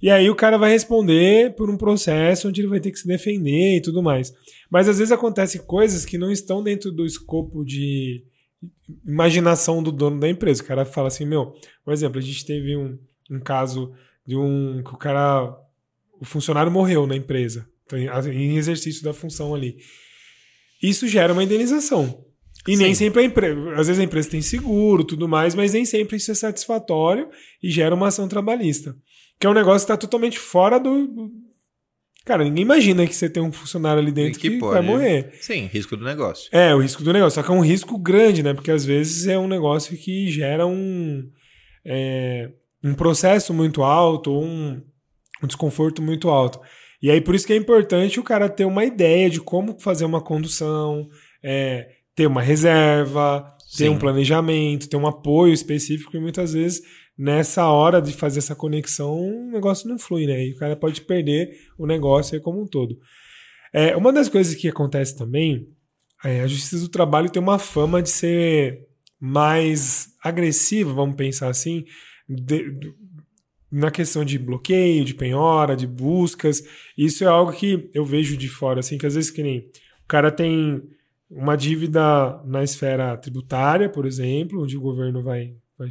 E aí o cara vai responder por um processo onde ele vai ter que se defender e tudo mais. Mas às vezes acontecem coisas que não estão dentro do escopo de imaginação do dono da empresa. O cara fala assim, meu, por exemplo, a gente teve um, um caso de um que o cara o funcionário morreu na empresa então, em- exercício da função ali isso gera uma indenização e nem
Sim.
sempre a empresa às vezes a empresa tem seguro tudo mais mas nem sempre isso é satisfatório e gera uma ação trabalhista que é um negócio que está totalmente fora do, cara ninguém imagina que você tem um funcionário ali dentro
Que
vai morrer
Sim, risco do negócio.
é, o risco do negócio. Só que é um risco grande, né? Porque às vezes é um negócio que gera um, é, um processo muito alto, ou um, um desconforto muito alto. E aí por isso que é importante o cara ter uma ideia de como fazer uma condução, é, ter uma reserva, ter
Sim.
um planejamento, ter um apoio específico, e muitas vezes nessa hora de fazer essa conexão o negócio não flui, né? E o cara pode perder o negócio aí como um todo. É, uma das coisas que acontece também, é, a Justiça do Trabalho tem uma fama de ser mais agressiva, vamos pensar assim, de- na questão de bloqueio, de penhora, de buscas. Isso é algo que eu vejo de fora, assim, que às vezes que nem o cara tem uma dívida na esfera tributária, por exemplo, onde o governo vai, vai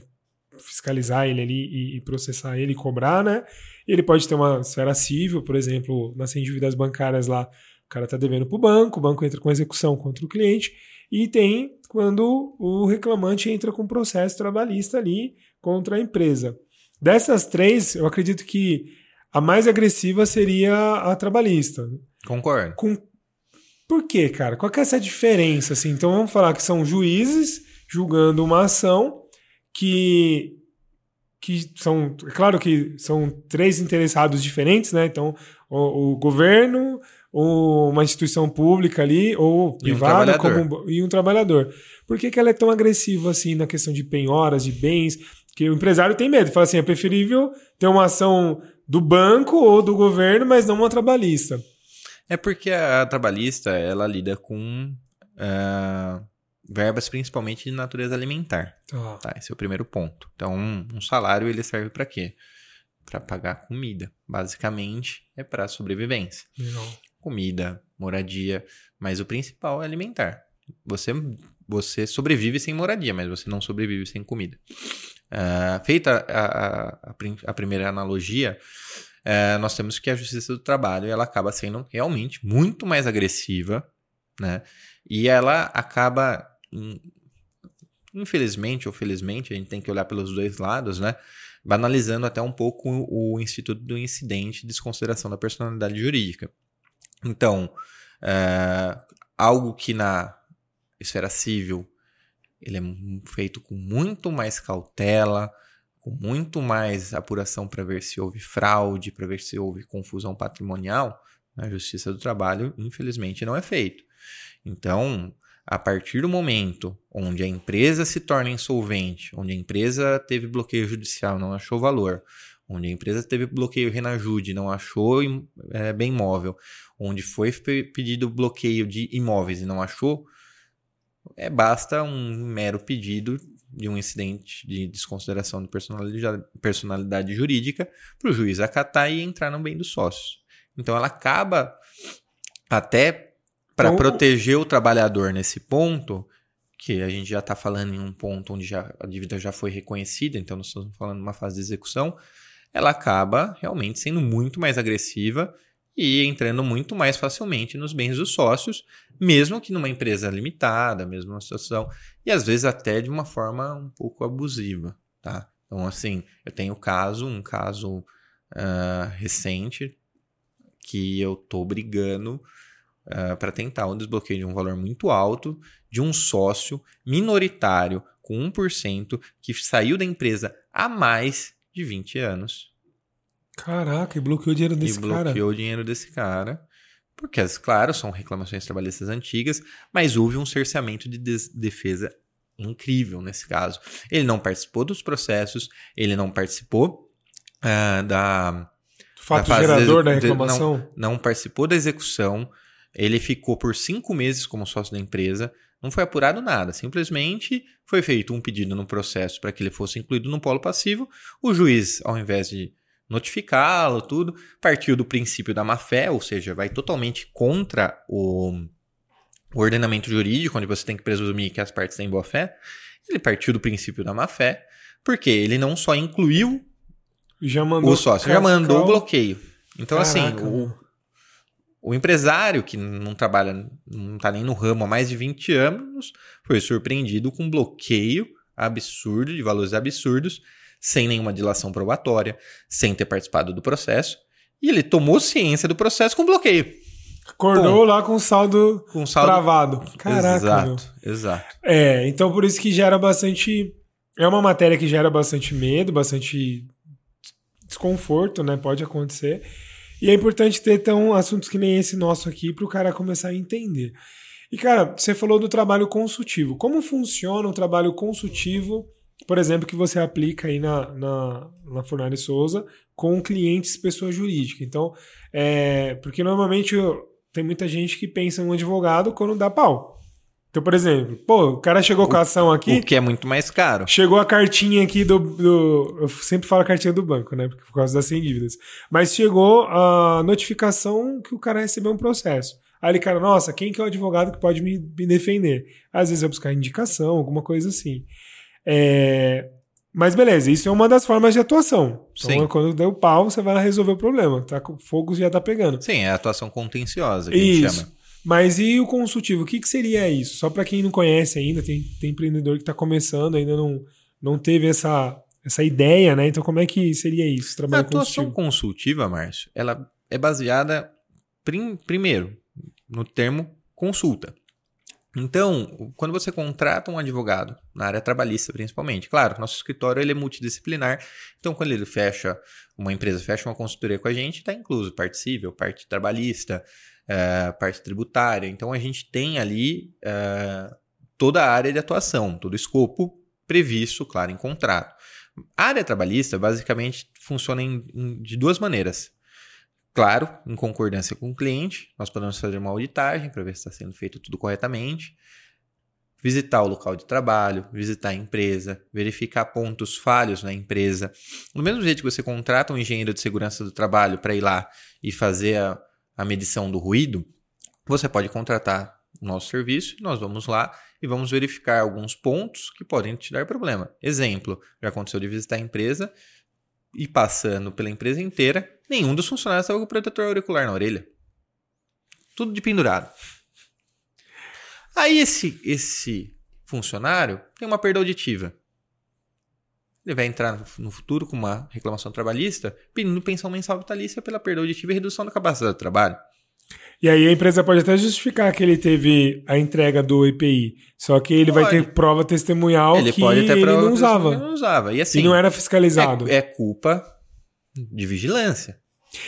fiscalizar ele ali e, e processar ele e cobrar, né? Ele pode ter uma esfera civil, por exemplo, nas dívidas bancárias lá, o cara está devendo para o banco, o banco entra com execução contra o cliente, e tem quando o reclamante entra com processo trabalhista ali contra a empresa. Dessas três, eu acredito que a mais agressiva seria a trabalhista.
Concordo.
Com... Por quê, cara? Qual que é essa diferença? Assim? Então vamos falar que são juízes julgando uma ação que que são, é claro que são três interessados diferentes, né? Então, o, o governo, uma instituição pública ali, ou
E um
privada, como, e um trabalhador. Por que, que ela é tão agressiva assim na questão de penhoras, de bens? Que o empresário tem medo, fala assim, é preferível ter uma ação do banco ou do governo, mas não uma trabalhista.
É porque a trabalhista, ela lida com ah, verbas principalmente de natureza alimentar.
Tá.
Tá, esse é o primeiro ponto. Então, um, um salário ele serve para quê? Para pagar comida. Basicamente, é para sobrevivência.
Legal.
Comida, moradia, mas o principal é alimentar. Você você sobrevive sem moradia, mas você não sobrevive sem comida. Ah, feita a, a, a prim- a primeira analogia, eh, nós temos que a justiça do trabalho ela acaba sendo realmente muito mais agressiva né? E ela acaba, infelizmente ou felizmente, a gente tem que olhar pelos dois lados, né? Banalizando até um pouco o instituto do incidente de desconsideração da personalidade jurídica. Então, é, algo que na esfera civil ele é feito com muito mais cautela, com muito mais apuração para ver se houve fraude, para ver se houve confusão patrimonial, na Justiça do Trabalho, infelizmente, não é feito. Então, a partir do momento onde a empresa se torna insolvente, onde a empresa teve bloqueio judicial, não achou valor, onde a empresa teve bloqueio Renajude, não achou é, bem imóvel, onde foi pedido bloqueio de imóveis e não achou, é, basta um mero pedido de um incidente de desconsideração de personalidade, personalidade jurídica para o juiz acatar e entrar no bem dos sócios. Então ela acaba até para então, proteger o trabalhador nesse ponto, que a gente já está falando em um ponto onde já, a dívida já foi reconhecida, então nós estamos falando de uma fase de execução, ela acaba realmente sendo muito mais agressiva e entrando muito mais facilmente nos bens dos sócios, mesmo que numa empresa limitada, mesmo numa situação, e às vezes até de uma forma um pouco abusiva, tá? Então, assim, eu tenho caso, um caso uh, recente, que eu tô brigando uh, para tentar um desbloqueio de um valor muito alto de um sócio minoritário com 1% que saiu da empresa há mais de 20 anos.
Caraca, e bloqueou o dinheiro desse
cara. E bloqueou o dinheiro desse cara. Porque, claro, são reclamações trabalhistas antigas, mas houve um cerceamento de defesa incrível nesse caso. Ele não participou dos processos, ele não participou uh, da.
Fato da gerador da reclamação?
Não, não participou da execução. Ele ficou por cinco meses como sócio da empresa. Não foi apurado nada. Simplesmente foi feito um pedido no processo para que ele fosse incluído no polo passivo. O juiz, ao invés de notificá-lo, tudo, partiu do princípio da má-fé, ou seja, vai totalmente contra o, o ordenamento jurídico, onde você tem que presumir que as partes têm boa-fé. Ele partiu do princípio da má-fé, porque ele não só incluiu
já mandou
o sócio, já mandou o bloqueio. Então, assim, Caraca, assim, o, o empresário que não trabalha, não está nem no ramo há mais de 20 anos, foi surpreendido com um bloqueio absurdo, de valores absurdos, sem nenhuma dilação probatória, sem ter participado do processo. E ele tomou ciência do processo com bloqueio.
Acordou lá com saldo, com saldo travado. Caraca.
Exato, meu. exato.
É, então por isso que gera bastante. É uma matéria que gera bastante medo, bastante desconforto, né? Pode acontecer. E é importante ter então assuntos que nem esse nosso aqui para o cara começar a entender. E cara, você falou do trabalho consultivo. Como funciona o trabalho consultivo por exemplo, que você aplica aí na, na, na Souza com clientes pessoa jurídica. Então, é, porque normalmente tem muita gente que pensa em um advogado quando dá pau. Então, por exemplo, pô, o cara chegou com a ação aqui.
O que é muito mais caro.
Chegou a cartinha aqui do, do. Eu sempre falo a cartinha do banco, né? Por causa das 100 dívidas. Mas chegou a notificação que o cara recebeu um processo. Aí ele, cara, nossa, quem que é o advogado que pode me, me defender? Às vezes eu buscar indicação, alguma coisa assim. É... Mas beleza, isso é uma das formas de atuação. Então, Sim. quando deu pau, você vai lá resolver o problema. Tá? O fogo já tá pegando.
Sim, é a atuação contenciosa que
isso.
a gente chama.
Mas e o consultivo? O que, que seria isso? Só para quem não conhece ainda, tem, tem empreendedor que está começando, ainda não, não teve essa, essa ideia, né? Então, como é que seria isso?
Trabalho a atuação consultivo? consultiva, Márcio, ela é baseada, prim, primeiro, no termo consulta. Então, quando você contrata um advogado, na área trabalhista principalmente, claro, nosso escritório ele é multidisciplinar, então quando ele fecha, uma empresa fecha uma consultoria com a gente, está incluso parte civil, parte trabalhista, é, parte tributária, então a gente tem ali é, toda a área de atuação, todo o escopo previsto, claro, em contrato. A área trabalhista basicamente funciona em, em, de duas maneiras. Claro, em concordância com o cliente, nós podemos fazer uma auditagem para ver se está sendo feito tudo corretamente, visitar o local de trabalho, visitar a empresa, verificar pontos falhos na empresa. Do mesmo jeito que você contrata um engenheiro de segurança do trabalho para ir lá e fazer a, a medição do ruído, você pode contratar o nosso serviço, nós vamos lá e vamos verificar alguns pontos que podem te dar problema. Exemplo, já aconteceu de visitar a empresa e passando pela empresa inteira, nenhum dos funcionários estava com protetor auricular na orelha. Tudo de pendurado. Aí esse, esse funcionário tem uma perda auditiva. Ele vai entrar no futuro com uma reclamação trabalhista pedindo pensão mensal vitalícia pela perda auditiva e redução da capacidade de trabalho.
E aí a empresa pode até justificar que ele teve a entrega do EPI, só que ele pode. vai ter prova testemunhal ele que ele não usava.
Não usava. E, assim,
e não era fiscalizado.
É, é culpa de vigilância.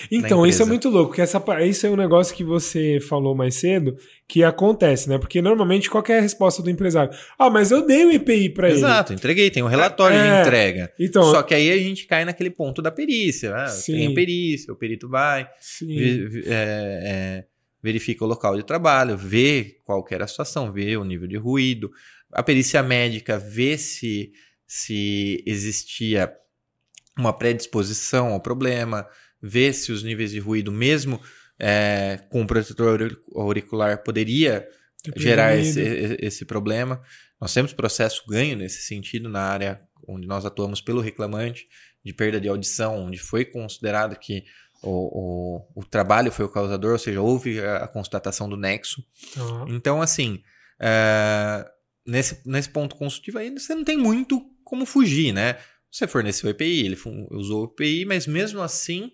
Então, isso é muito louco, porque essa, isso é um negócio que você falou mais cedo, que acontece, né? Porque normalmente qual é a resposta do empresário? Ah, mas eu dei um IPI para ele.
Exato, entreguei, tem um relatório é, de entrega. Então, Só que aí a gente cai naquele ponto da perícia. Né? Tem a perícia, o perito vai, é, é, verifica o local de trabalho, vê qual era a situação, vê o nível de ruído. A perícia médica vê se, se existia uma predisposição ao problema ver se os níveis de ruído, mesmo é, com o protetor auricular, poderia gerar esse, esse problema. Nós temos processo ganho nesse sentido na área onde nós atuamos pelo reclamante de perda de audição, onde foi considerado que o, o, o trabalho foi o causador, ou seja, houve a, a constatação do nexo. Uhum. Então, assim, é, nesse, nesse ponto consultivo aí, você não tem muito como fugir, né? Você forneceu o EPI, ele usou o EPI, mas mesmo assim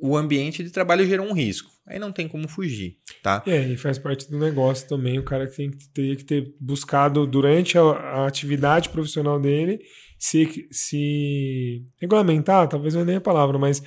o ambiente de trabalho gerou um risco. Aí não tem como fugir, tá?
É, e faz parte do negócio também. O cara tem que ter, que ter buscado durante a, a, atividade profissional dele se, se regulamentar, talvez não é nem a palavra, mas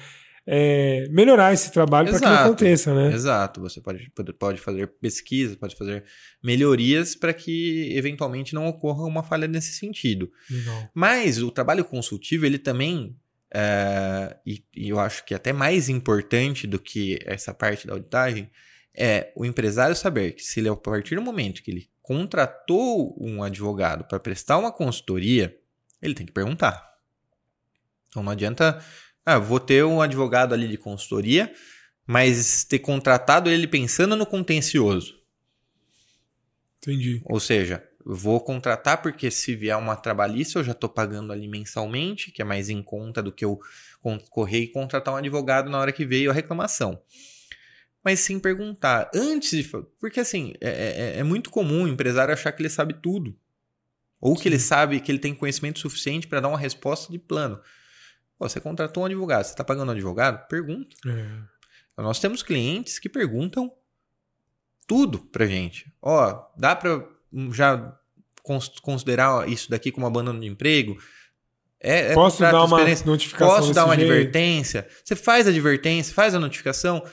é, melhorar esse trabalho para que não aconteça, né?
Exato. Você pode, pode fazer pesquisa, pode fazer melhorias para que eventualmente não ocorra uma falha nesse sentido. Legal. Mas o trabalho consultivo, ele também Uh, e, e, eu acho que até mais importante do que essa parte da auditagem é o empresário saber que se ele, a partir do momento que ele contratou um advogado para prestar uma consultoria, ele tem que perguntar. Então não adianta, ah, vou ter um advogado ali de consultoria, mas ter contratado ele pensando no contencioso.
Entendi.
Ou seja, vou contratar porque se vier uma trabalhista eu já estou pagando ali mensalmente, que é mais em conta do que eu correr e contratar um advogado na hora que veio a reclamação. Mas sem perguntar, antes de. Porque assim, é, é, é, é muito comum o empresário achar que ele sabe tudo. Ou Sim. que ele sabe que ele tem conhecimento suficiente para dar uma resposta de plano. Você contratou um advogado, você está pagando um advogado? Pergunta. É. Nós temos clientes que perguntam tudo pra gente. Ó, dá para já considerar isso daqui como abandono de emprego?
É, é Posso dar uma notificação?
Posso dar uma jeito? advertência? Você faz a advertência, faz a notificação.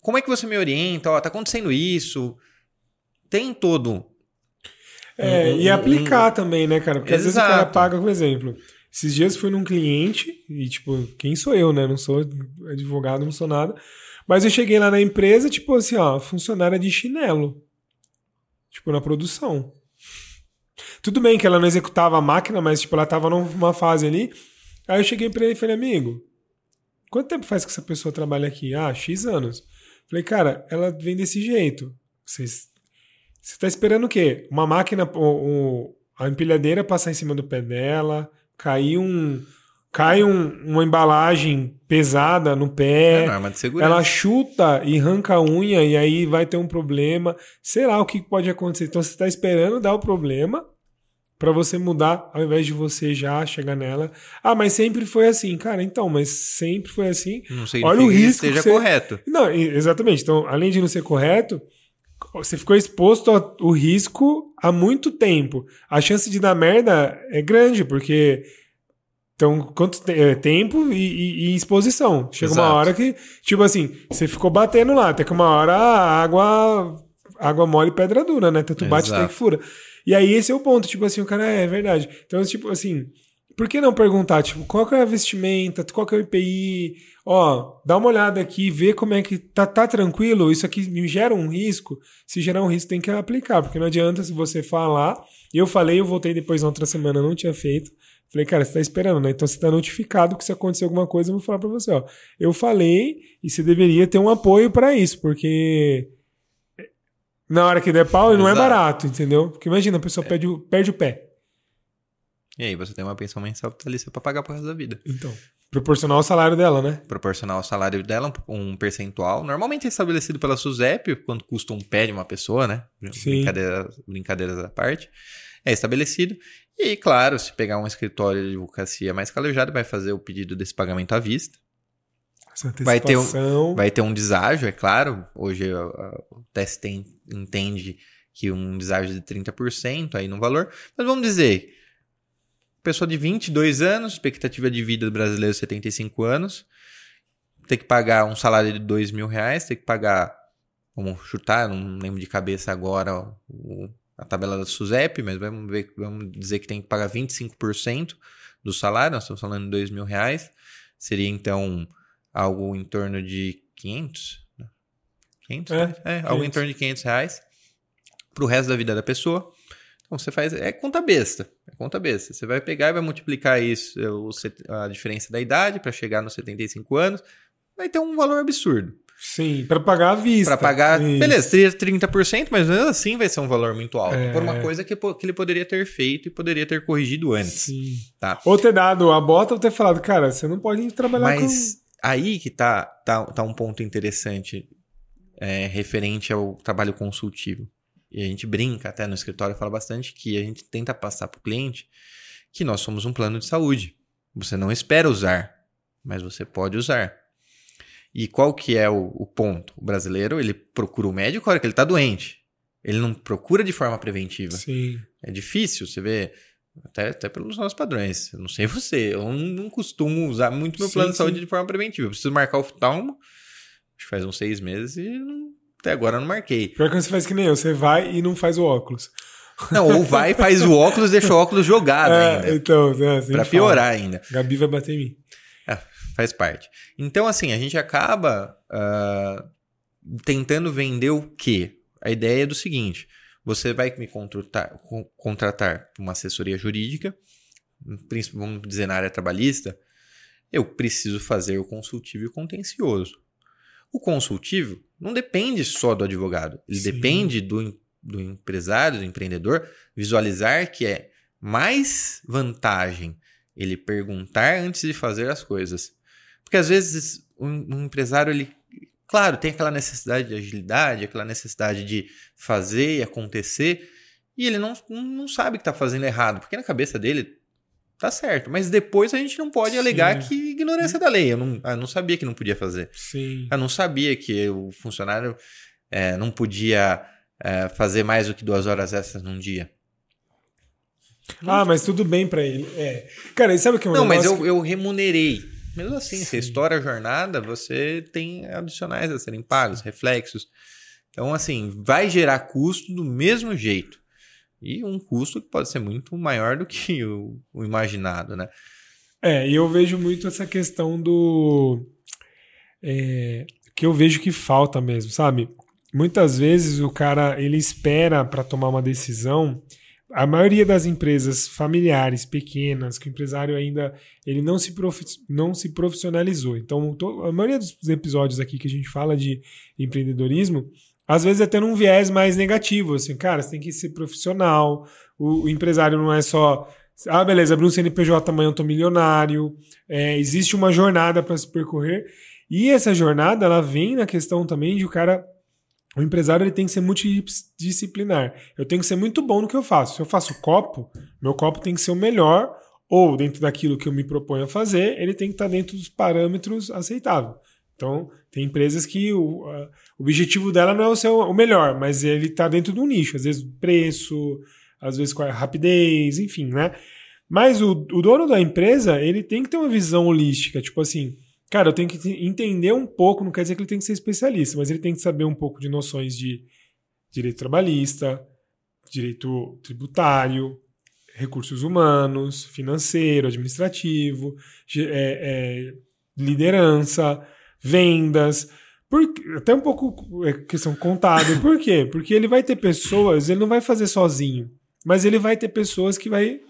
Como é que você me orienta? Ó, tá acontecendo isso. Tem todo.
É, um, e aplicar um... também, né, cara? Porque Exato. às vezes o cara paga, por exemplo. Esses dias fui num cliente, e tipo, quem sou eu, né? Não sou advogado, não sou nada. Mas eu cheguei lá na empresa, tipo assim, ó, funcionária de chinelo. Tipo, na produção. Tudo bem que ela não executava a máquina, mas tipo, ela tava numa fase ali. Aí eu cheguei pra ele e falei, amigo, quanto tempo faz que essa pessoa trabalha aqui? Ah, X anos. Falei, cara, ela vem desse jeito. Vocês, você tá esperando o quê? Uma máquina, o, o, a empilhadeira passar em cima do pé dela, cair um. Cai um, uma embalagem pesada no pé. É, arma de segurança. Ela chuta e arranca a unha e aí vai ter um problema. Sei lá o que pode acontecer. Então você está esperando dar o problema para você mudar, ao invés de você já chegar nela. Ah, mas sempre foi assim, cara. Então, mas sempre foi assim.
Não sei Olha o risco que seja você... correto.
Não, exatamente. Então, além de não ser correto, você ficou exposto ao risco há muito tempo. A chance de dar merda é grande, porque então, quanto te é, tempo e, e, e, exposição. Chega Exato. uma hora que, tipo assim, você ficou batendo lá, até que uma hora a água, água mole pedra dura, né? Tanto bate até que fura. E aí esse é o ponto, tipo assim, o cara é, é verdade. Então, tipo assim, por que não perguntar, tipo, qual que é a vestimenta, qual que é o IPI? Ó, dá uma olhada aqui, vê como é que tá, tá tranquilo, isso aqui me gera um risco. Se gerar um risco, tem que aplicar, porque não adianta se você falar. Eu falei, eu voltei depois na outra semana, não tinha feito. Falei, cara, você tá esperando, né? Então você tá notificado que se acontecer alguma coisa, eu vou falar para você, ó. Eu falei e você deveria ter um apoio para isso, porque na hora que der pau, não é barato, entendeu? Porque imagina, a pessoa é. perde, o, perde o pé.
E aí você tem uma pensão mensal vitalícia pra pagar pro resto da vida.
Então. Proporcional ao salário dela, né?
Proporcional ao salário dela, um percentual. Normalmente é estabelecido pela SUSEP, quanto custa um pé de uma pessoa, né?
Sim.
Brincadeira, brincadeiras à parte. É estabelecido. E, claro, se pegar um escritório de advocacia mais calejado, vai fazer o pedido desse pagamento à vista. Vai ter, um, vai ter um deságio, é claro. Hoje a, a, o TST entende que um deságio de 30% aí no valor. Mas vamos dizer, pessoa de 22 anos, expectativa de vida do brasileiro 75 anos, tem que pagar um salário de 2 mil reais, tem que pagar, vamos chutar, não lembro de cabeça agora o, a tabela da SUSEP, mas vamos, ver, vamos dizer que tem que pagar 25% do salário, nós estamos falando de 2 mil reais, seria então algo em torno de 500? 500? É, é 500. algo em torno de 500 reais para o resto da vida da pessoa. Então você faz. É conta besta. É conta besta. Você vai pegar e vai multiplicar isso, a diferença da idade, para chegar nos 75 anos. Vai ter um valor absurdo.
Sim, para pagar à vista.
Para pagar. Isso. Beleza, teria 30%, mas mesmo assim vai ser um valor muito alto. É. Por uma coisa que, que ele poderia ter feito e poderia ter corrigido antes. Sim. Tá?
Ou ter dado a bota ou ter falado, cara, você não pode trabalhar
mas, com. Mas aí que tá, tá, tá um ponto interessante é, referente ao trabalho consultivo e a gente brinca até no escritório, fala bastante que a gente tenta passar para o cliente que nós somos um plano de saúde. Você não espera usar, mas você pode usar. E qual que é o, o ponto? O brasileiro, ele procura o médico na hora que ele está doente. Ele não procura de forma preventiva.
Sim.
É difícil, você vê, até, até pelos nossos padrões. Eu não sei você, eu não costumo usar muito meu sim, plano de saúde de forma preventiva. Eu preciso marcar o oftalmo, acho que faz uns seis meses e não até agora eu não marquei.
Pior que você faz que nem eu, você vai e não faz o óculos.
Não, ou vai, faz o óculos, deixa o óculos jogado é, ainda.
Então, é, assim
pra piorar ainda.
Gabi vai bater em mim.
É, faz parte. Então, assim, a gente acaba uh, tentando vender o quê? A ideia é do seguinte: você vai me contratar, contratar uma assessoria jurídica, vamos dizer na área trabalhista, eu preciso fazer o consultivo e o contencioso. O consultivo não depende só do advogado, ele Sim. depende do, do empresário, do empreendedor, visualizar que é mais vantagem ele perguntar antes de fazer as coisas. Porque às vezes um, um empresário, ele, claro, tem aquela necessidade de agilidade, aquela necessidade de fazer e acontecer, e ele não, não sabe que está fazendo errado, porque na cabeça dele tá certo. Mas depois a gente não pode Sim. alegar que ignorância da lei. Eu não, eu não sabia que não podia fazer.
Sim.
Eu não sabia que o funcionário é, não podia é, fazer mais do que duas horas extras num dia.
Ah, mas tudo bem para ele. É. Cara, e sabe o que é um
Não, mas eu, eu remunerei. Mesmo assim, Sim. você estoura a jornada, você tem adicionais a serem pagos, reflexos. Então, assim, vai gerar custo do mesmo jeito. E um custo que pode ser muito maior do que o, o imaginado, né?
É, e eu vejo muito essa questão do. É, que eu vejo que falta mesmo, sabe? Muitas vezes o cara ele espera para tomar uma decisão. A maioria das empresas familiares, pequenas, que o empresário ainda ele não se, não se profissionalizou. Então, a maioria dos episódios aqui que a gente fala de empreendedorismo, às vezes até num viés mais negativo, assim, cara, você tem que ser profissional, o, o empresário não é só, ah, beleza, abri um CNPJ, amanhã eu tô milionário, é, existe uma jornada para se percorrer, e essa jornada, ela vem na questão também de o cara, o empresário ele tem que ser multidisciplinar, eu tenho que ser muito bom no que eu faço, se eu faço copo, meu copo tem que ser o melhor, ou dentro daquilo que eu me proponho a fazer, ele tem que estar dentro dos parâmetros aceitáveis. Então, tem empresas que o, o objetivo dela não é o, seu, o melhor, mas ele está dentro de um nicho. Às vezes preço, às vezes a rapidez, enfim, né? Mas o, o dono da empresa, ele tem que ter uma visão holística. Tipo assim, cara, eu tenho que entender um pouco, não quer dizer que ele tem que ser especialista, mas ele tem que saber um pouco de noções de direito trabalhista, direito tributário, recursos humanos, financeiro, administrativo, é, é, liderança vendas, por, até um pouco é, questão contábil. Por quê? Porque ele vai ter pessoas, ele não vai fazer sozinho, mas ele vai ter pessoas que vai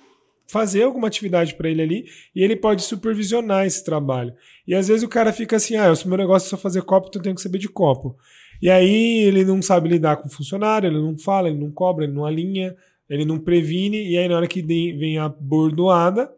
fazer alguma atividade para ele ali e ele pode supervisionar esse trabalho. E às vezes o cara fica assim: ah, o meu negócio é só fazer copo, então eu tenho que saber de copo. E aí ele não sabe lidar com o funcionário, ele não fala, ele não cobra, ele não alinha, ele não previne, e aí na hora que vem a bordoada,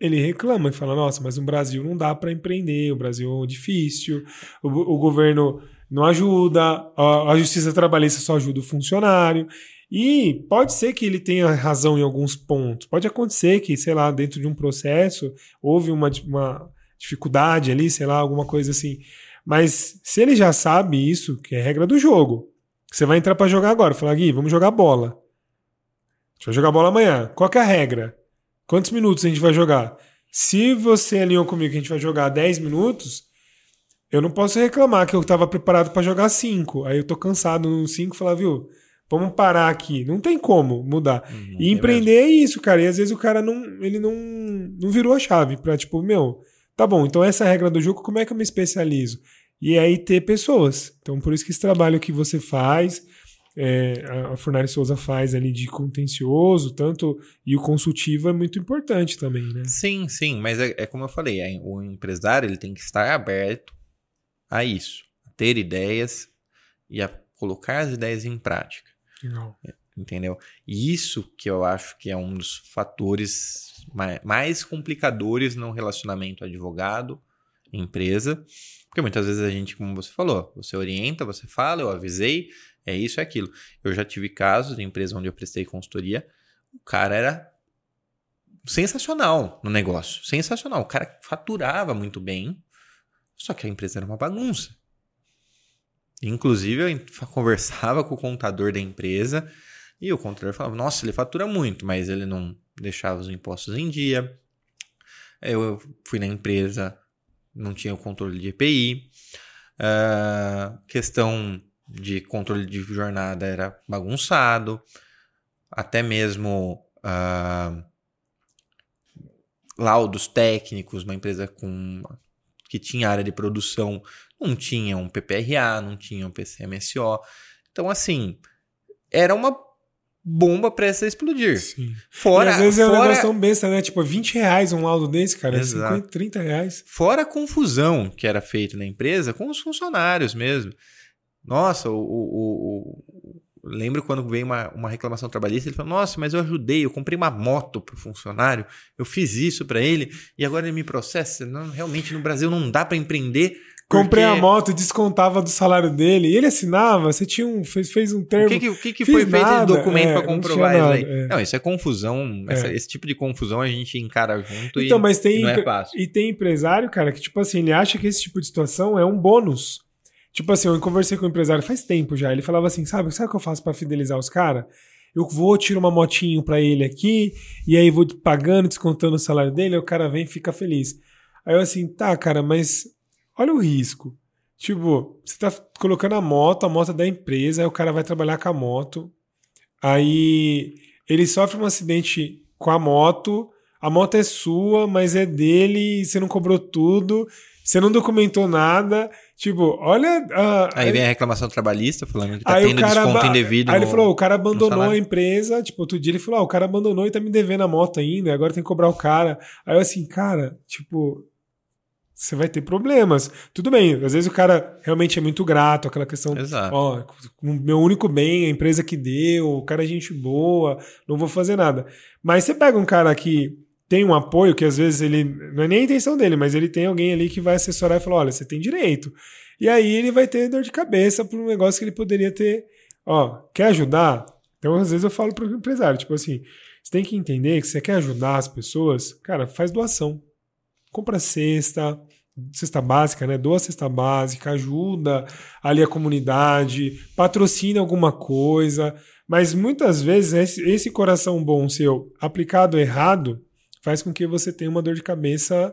ele reclama e fala: nossa, mas no Brasil não dá para empreender, o Brasil é difícil, o, o governo não ajuda, a, a justiça trabalhista só ajuda o funcionário. E pode ser que ele tenha razão em alguns pontos. Pode acontecer que, sei lá, dentro de um processo houve uma, uma dificuldade ali, sei lá, alguma coisa assim. Mas se ele já sabe isso, que é regra do jogo, você vai entrar para jogar agora, falar, Gui, vamos jogar bola. A gente vai jogar bola amanhã. Qual é a regra? Quantos minutos a gente vai jogar? Se você alinhou comigo que a gente vai jogar 10 minutos, eu não posso reclamar que eu estava preparado para jogar 5. Aí eu tô cansado no 5 e falar, viu, vamos parar aqui. Não tem como mudar. Uhum, e empreender é, isso, cara. E às vezes o cara não, ele não, não virou a chave para tipo, meu, tá bom, então essa é a regra do jogo, como é que eu me especializo? E aí ter pessoas. Então por isso que esse trabalho que você faz, é, a Furnari Souza faz ali de contencioso, tanto e o consultivo é muito importante também, né?
Sim, sim, mas é, é como eu falei, é, o empresário ele tem que estar aberto a isso, a ter ideias e a colocar as ideias em prática.
Legal.
Entendeu? E isso que eu acho que é um dos fatores mais, mais complicadores no relacionamento advogado-empresa, porque muitas vezes a gente, como você falou, você orienta, você fala, eu avisei, é isso, é aquilo. Eu já tive casos de empresa onde eu prestei consultoria, o cara era sensacional no negócio, sensacional. O cara faturava muito bem, só que a empresa era uma bagunça. Inclusive, eu conversava com o contador da empresa e o contador falava: Nossa, ele fatura muito, mas ele não deixava os impostos em dia. Eu fui na empresa, não tinha o controle de EPI. Uh, ah, questão de controle de jornada era bagunçado, até mesmo uh, laudos técnicos, uma empresa com que tinha área de produção não tinha um PPRA, não tinha um PCMSO. Então, assim, era uma bomba prestes a explodir.
Sim. Fora, e às vezes fora... é um negócio tão besta, né? Tipo, 20 reais um laudo desse, cara. Exato. 50, 30 reais.
Fora a confusão que era feita na empresa com os funcionários mesmo. Nossa, o, o, o, lembro quando veio uma, uma reclamação trabalhista, ele falou: Nossa, mas eu ajudei, eu comprei uma moto para o funcionário, eu fiz isso para ele e agora ele me processa. Não, realmente no Brasil não dá para empreender.
Comprei a moto, descontava do salário dele, e ele assinava, você tinha um, fez, fez um termo.
O que, que, que foi nada, feito de documento é, para comprovar isso aí? É. Não, isso é confusão. Essa, é. Esse tipo de confusão a gente encara junto então, e, mas tem, e não é fácil.
E tem empresário, cara, que tipo assim, ele acha que esse tipo de situação é um bônus. Tipo assim, eu conversei com um empresário faz tempo já. Ele falava assim: sabe, sabe o que eu faço para fidelizar os caras? Eu vou, tiro uma motinho para ele aqui, e aí vou pagando, descontando o salário dele, aí o cara vem e fica feliz. Aí eu assim, tá, cara, mas olha o risco. Tipo, você tá colocando a moto, a moto é da empresa, aí o cara vai trabalhar com a moto, aí ele sofre um acidente com a moto, a moto é sua, mas é dele, você não cobrou tudo, você não documentou nada. Tipo, olha.
Uh, aí vem a reclamação trabalhista falando que tá tendo desconto indevido.
Aí no, ele falou: o cara abandonou a empresa. Tipo, outro dia ele falou: ah, o cara abandonou e tá me devendo a moto ainda, agora tem que cobrar o cara. Aí eu assim, cara, tipo. Você vai ter problemas. Tudo bem, às vezes o cara realmente é muito grato, aquela questão.
Exato.
Ó, meu único bem, a empresa que deu, o cara é gente boa, não vou fazer nada. Mas você pega um cara que tem um apoio que às vezes ele. Não é nem a intenção dele, mas ele tem alguém ali que vai assessorar e falar: olha, você tem direito. E aí ele vai ter dor de cabeça por um negócio que ele poderia ter. Ó, quer ajudar? Então, às vezes eu falo para o empresário, tipo assim, você tem que entender que você quer ajudar as pessoas, cara, faz doação. Compra cesta, cesta básica, né? Doa cesta básica, ajuda ali a comunidade, patrocina alguma coisa. Mas muitas vezes esse, coração bom seu aplicado errado, faz com que você tenha uma dor de cabeça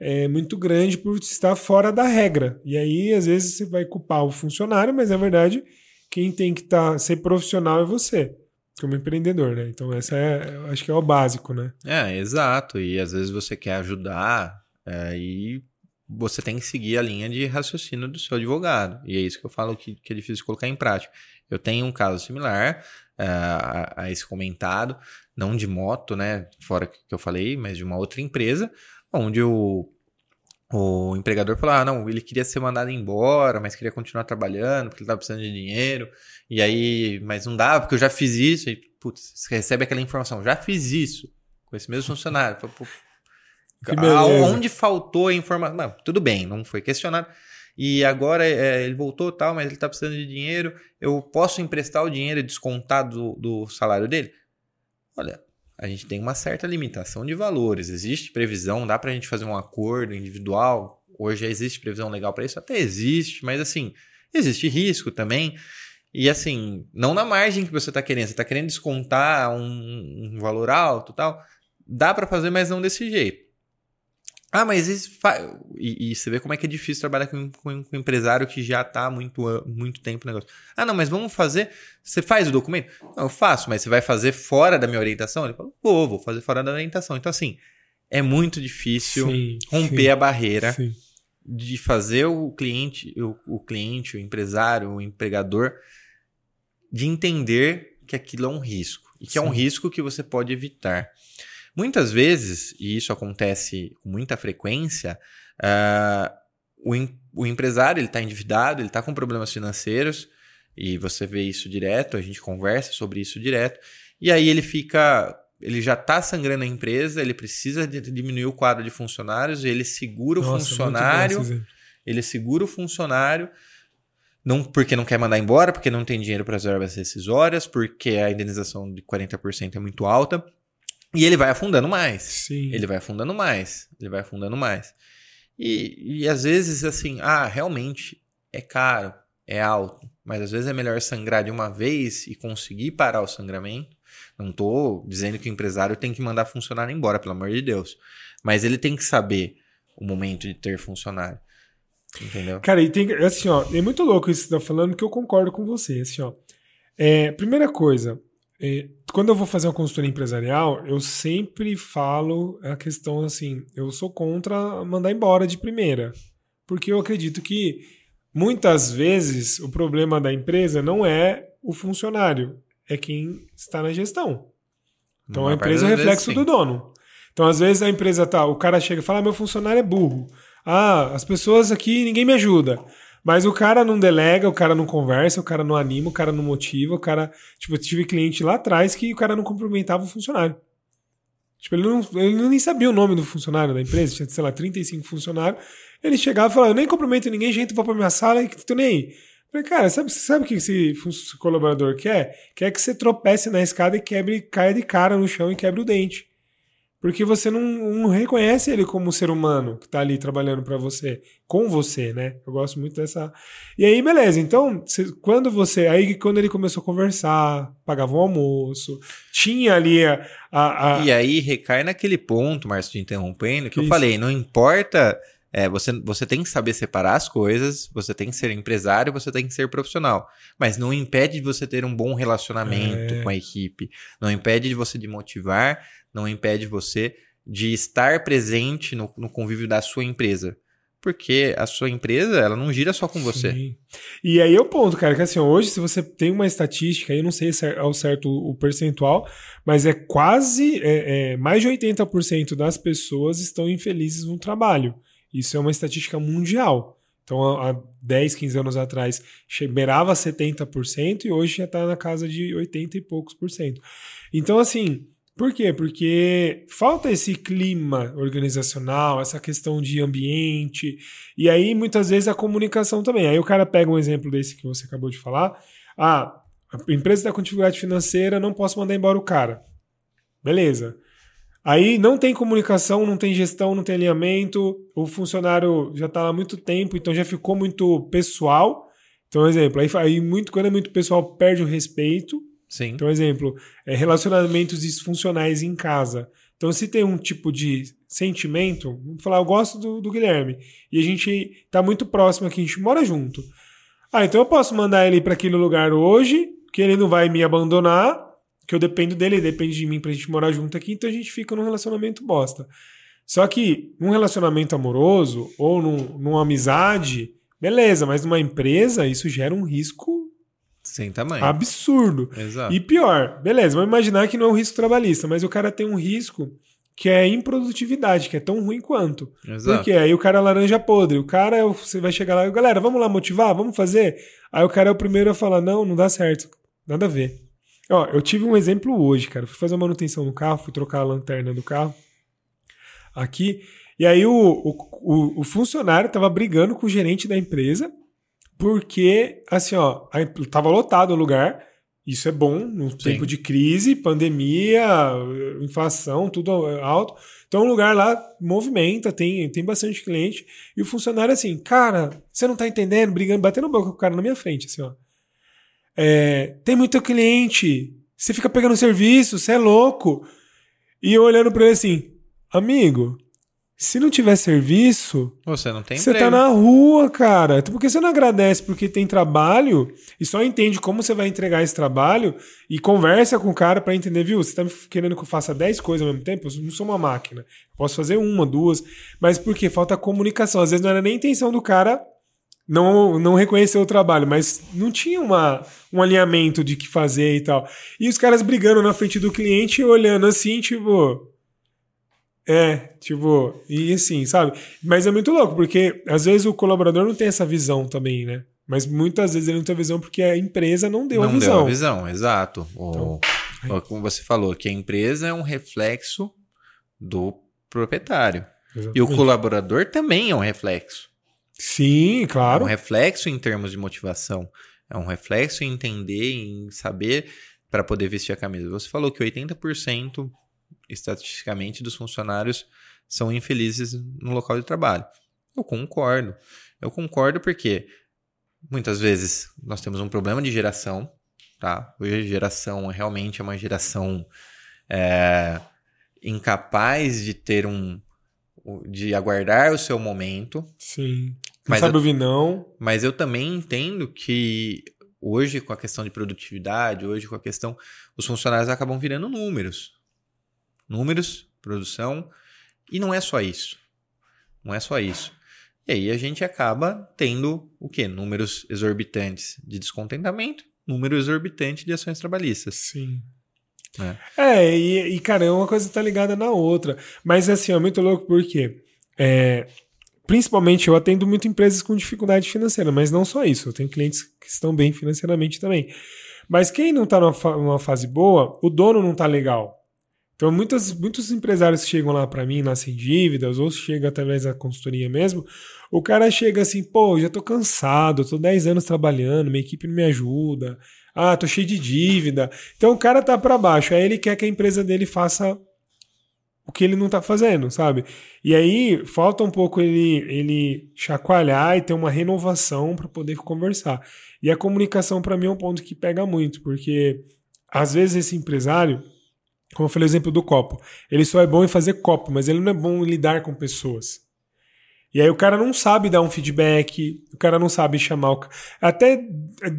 é, muito grande por estar fora da regra. E aí, às vezes, você vai culpar o funcionário, mas na verdade, quem tem que tá, ser profissional é você, como empreendedor, né? Então, essa é, acho que é o básico, né?
É, exato. E às vezes você quer ajudar é, e você tem que seguir a linha de raciocínio do seu advogado. E é isso que eu falo que, que é difícil colocar em prática. Eu tenho um caso similar uh, a, a, esse comentado, não de moto, né? Fora que eu falei, mas de uma outra empresa, onde o, o empregador falou: ah, não, ele queria ser mandado embora, mas queria continuar trabalhando porque ele estava precisando de dinheiro. E aí, mas não dava, porque eu já fiz isso. E, putz, você recebe aquela informação: já fiz isso com esse mesmo funcionário. Onde faltou a informação? Não, tudo bem, não foi questionado. E agora é, ele voltou tal, mas ele está precisando de dinheiro. Eu posso emprestar o dinheiro e descontar do, do salário dele? Olha, a gente tem uma certa limitação de valores. Existe previsão, dá para a gente fazer um acordo individual. Hoje já existe previsão legal para isso? Até existe, mas assim, existe risco também. E assim, não na margem que você está querendo. Você está querendo descontar um, um valor alto tal. Dá para fazer, mas não desse jeito. Ah, mas isso e, e, você vê como é que é difícil trabalhar com, com, com um empresário que já está muito, muito tempo no negócio. Ah, não, mas vamos fazer. Você faz o documento? Não, eu faço, mas você vai fazer fora da minha orientação? Ele falou, vou, vou fazer fora da orientação. Então, assim, é muito difícil sim, romper sim, a barreira sim. de fazer o cliente, o, o cliente, o empresário, o empregador, de entender que aquilo é um risco. E que é um risco que você pode evitar. Muitas vezes, e isso acontece com muita frequência, uh, o, em, o empresário ele está endividado, ele está com problemas financeiros, e você vê isso direto, a gente conversa sobre isso direto, e aí ele fica. Ele já está sangrando a empresa, ele precisa de diminuir o quadro de funcionários, ele segura o Nossa, funcionário. Ele segura o funcionário não porque não quer mandar embora, porque não tem dinheiro para as verbas rescisórias, porque a indenização de 40% é muito alta. E ele vai afundando mais.
Sim.
Ele vai afundando mais. Ele vai afundando mais. E, e às vezes, assim, ah, realmente é caro, é alto. Mas às vezes é melhor sangrar de uma vez e conseguir parar o sangramento. Não estou dizendo que o empresário tem que mandar funcionário embora, pelo amor de Deus. Mas ele tem que saber o momento de ter funcionário. Entendeu?
Cara, e tem. Assim, ó, é muito louco isso que você tá falando, que eu concordo com você. Assim, ó. É, primeira coisa, quando eu vou fazer uma consultoria empresarial, eu sempre falo a questão assim: eu sou contra mandar embora de primeira. Porque eu acredito que muitas vezes o problema da empresa não é o funcionário, é quem está na gestão. Então a empresa é o reflexo vezes, do dono. Então, às vezes, a empresa tá, o cara chega e fala: ah, meu funcionário é burro. Ah, as pessoas aqui, ninguém me ajuda. Mas o cara não delega, o cara não conversa, o cara não anima, o cara não motiva, o cara. Tipo, eu tive cliente lá atrás que o cara não cumprimentava o funcionário. Tipo, ele, não, ele nem sabia o nome do funcionário da empresa, tinha, sei lá, 35 funcionários. Ele chegava e falava: Eu nem cumprimento ninguém, gente, vou pra minha sala e tô nem falei, cara, sabe, sabe o que esse colaborador quer? Quer que você tropece na escada e quebre, caia de cara no chão e quebre o dente. Porque você não, não, reconhece ele como ser humano que está ali trabalhando para você, com você, né? Eu gosto muito dessa. E aí, beleza. Então, quando você. Aí, quando ele começou a conversar, pagava um almoço, tinha ali a. a,
a... E aí recai naquele ponto, Márcio, te interrompendo, que, que eu isso? falei: não importa. É, você, você tem que saber separar as coisas, você tem que ser empresário, você tem que ser profissional. Mas não impede de você ter um bom relacionamento é. com a equipe. Não impede de você de motivar, não impede você de estar presente no, no convívio da sua empresa. Porque a sua empresa, ela não gira só com Sim. você.
E aí é o ponto, cara, que assim, hoje, se você tem uma estatística, eu não sei ao certo o percentual, mas é quase é, é, mais de 80% das pessoas estão infelizes no trabalho. Isso é uma estatística mundial. Então, há 10, 15 anos atrás, beirava 70% e hoje já está na casa de 80 e poucos por cento. Então, assim, por quê? Porque falta esse clima organizacional, essa questão de ambiente, e aí muitas vezes a comunicação também. Aí o cara pega um exemplo desse que você acabou de falar. Ah, a empresa está com dificuldade financeira, não posso mandar embora o cara. Beleza. Aí não tem comunicação, não tem gestão, não tem alinhamento, o funcionário já está lá há muito tempo, então já ficou muito pessoal. Então, exemplo, aí, aí muito, quando é muito pessoal, perde o respeito.
Sim.
Então, exemplo, é, relacionamentos disfuncionais em casa. Então, se tem um tipo de sentimento, vamos falar, eu gosto do, do Guilherme, e a gente está muito próximo aqui, a gente mora junto. Ah, então eu posso mandar ele para aquele lugar hoje, que ele não vai me abandonar, que eu dependo dele, ele depende de mim pra gente morar junto aqui, então a gente fica num relacionamento bosta. Só que num relacionamento amoroso ou num, numa amizade, beleza, mas numa empresa isso gera um risco
sem tamanho.
Absurdo.
Exato.
E pior, beleza, vamos imaginar que não é um risco trabalhista, mas o cara tem um risco que é improdutividade, que é tão ruim quanto.
Exato.
Porque aí o cara é laranja podre, o cara, é você vai chegar lá, galera, vamos lá motivar, vamos fazer? Aí o cara é o primeiro a falar, não, não dá certo, nada a ver. Ó, eu tive um exemplo hoje, cara, fui fazer uma manutenção no carro, fui trocar a lanterna do carro, aqui. E aí o, o, o funcionário tava brigando com o gerente da empresa, porque, assim, ó, tava lotado o lugar. Isso é bom no Sim. tempo de crise, pandemia, inflação, tudo alto. Então o lugar lá movimenta, tem, tem bastante cliente. E o funcionário assim, cara, você não tá entendendo, brigando, batendo boca com o cara na minha frente, assim, ó. É, tem muito cliente, você fica pegando serviço, você é louco. E eu olhando pra ele assim, amigo, se não tiver serviço,
você não tem
Você tá na rua, cara. Por que você não agradece porque tem trabalho e só entende como você vai entregar esse trabalho e conversa com o cara para entender, viu? Você tá querendo que eu faça 10 coisas ao mesmo tempo? Eu não sou uma máquina. Posso fazer uma, duas, mas por quê? Falta comunicação. Às vezes não era nem intenção do cara não, não reconhecer o trabalho, mas não tinha uma, um alinhamento de que fazer e tal. E os caras brigando na frente do cliente, olhando assim, tipo, é, tipo, e assim, sabe? Mas é muito louco, porque às vezes o colaborador não tem essa visão também, né? Mas muitas vezes ele não tem a visão porque a empresa não deu
não
a visão.
Não deu a visão, exato. O, então, como você falou, que a empresa é um reflexo do proprietário. Exatamente. E o colaborador também é um reflexo.
Sim, claro.
É um reflexo em termos de motivação. É um reflexo em entender, em saber para poder vestir a camisa. Você falou que 80% estatisticamente, dos funcionários são infelizes no local de trabalho. Eu concordo. Eu concordo porque muitas vezes nós temos um problema de geração, tá? Hoje a geração realmente é uma geração é, incapaz de ter um de aguardar o seu momento.
Sim. Não mas sabe eu, ouvir não.
Mas eu também entendo que hoje com a questão de produtividade, hoje com a questão os funcionários acabam virando números números, produção, e não é só isso. Não é só isso. E aí a gente acaba tendo o quê? Números exorbitantes de descontentamento, número exorbitante de ações trabalhistas.
Sim. É, é e, e, cara, uma coisa tá ligada na outra. Mas assim, é muito louco porque é, principalmente eu atendo muito empresas com dificuldade financeira, mas não só isso. Eu tenho clientes que estão bem financeiramente também. Mas quem não tá numa, numa fase boa, o dono não tá legal. Então, muitas, muitos empresários chegam lá para mim, nascem dívidas, ou chega através da consultoria mesmo. O cara chega assim, pô, já tô cansado, tô 10 anos trabalhando, minha equipe não me ajuda. Ah, tô cheio de dívida. Então, o cara tá para baixo. Aí ele quer que a empresa dele faça o que ele não tá fazendo, sabe? E aí falta um pouco ele, ele chacoalhar e ter uma renovação para poder conversar. E a comunicação, para mim, é um ponto que pega muito, porque às vezes esse empresário como eu falei o exemplo do copo. Ele só é bom em fazer copo, mas ele não é bom em lidar com pessoas. E aí o cara não sabe dar um feedback, o cara não sabe chamar o até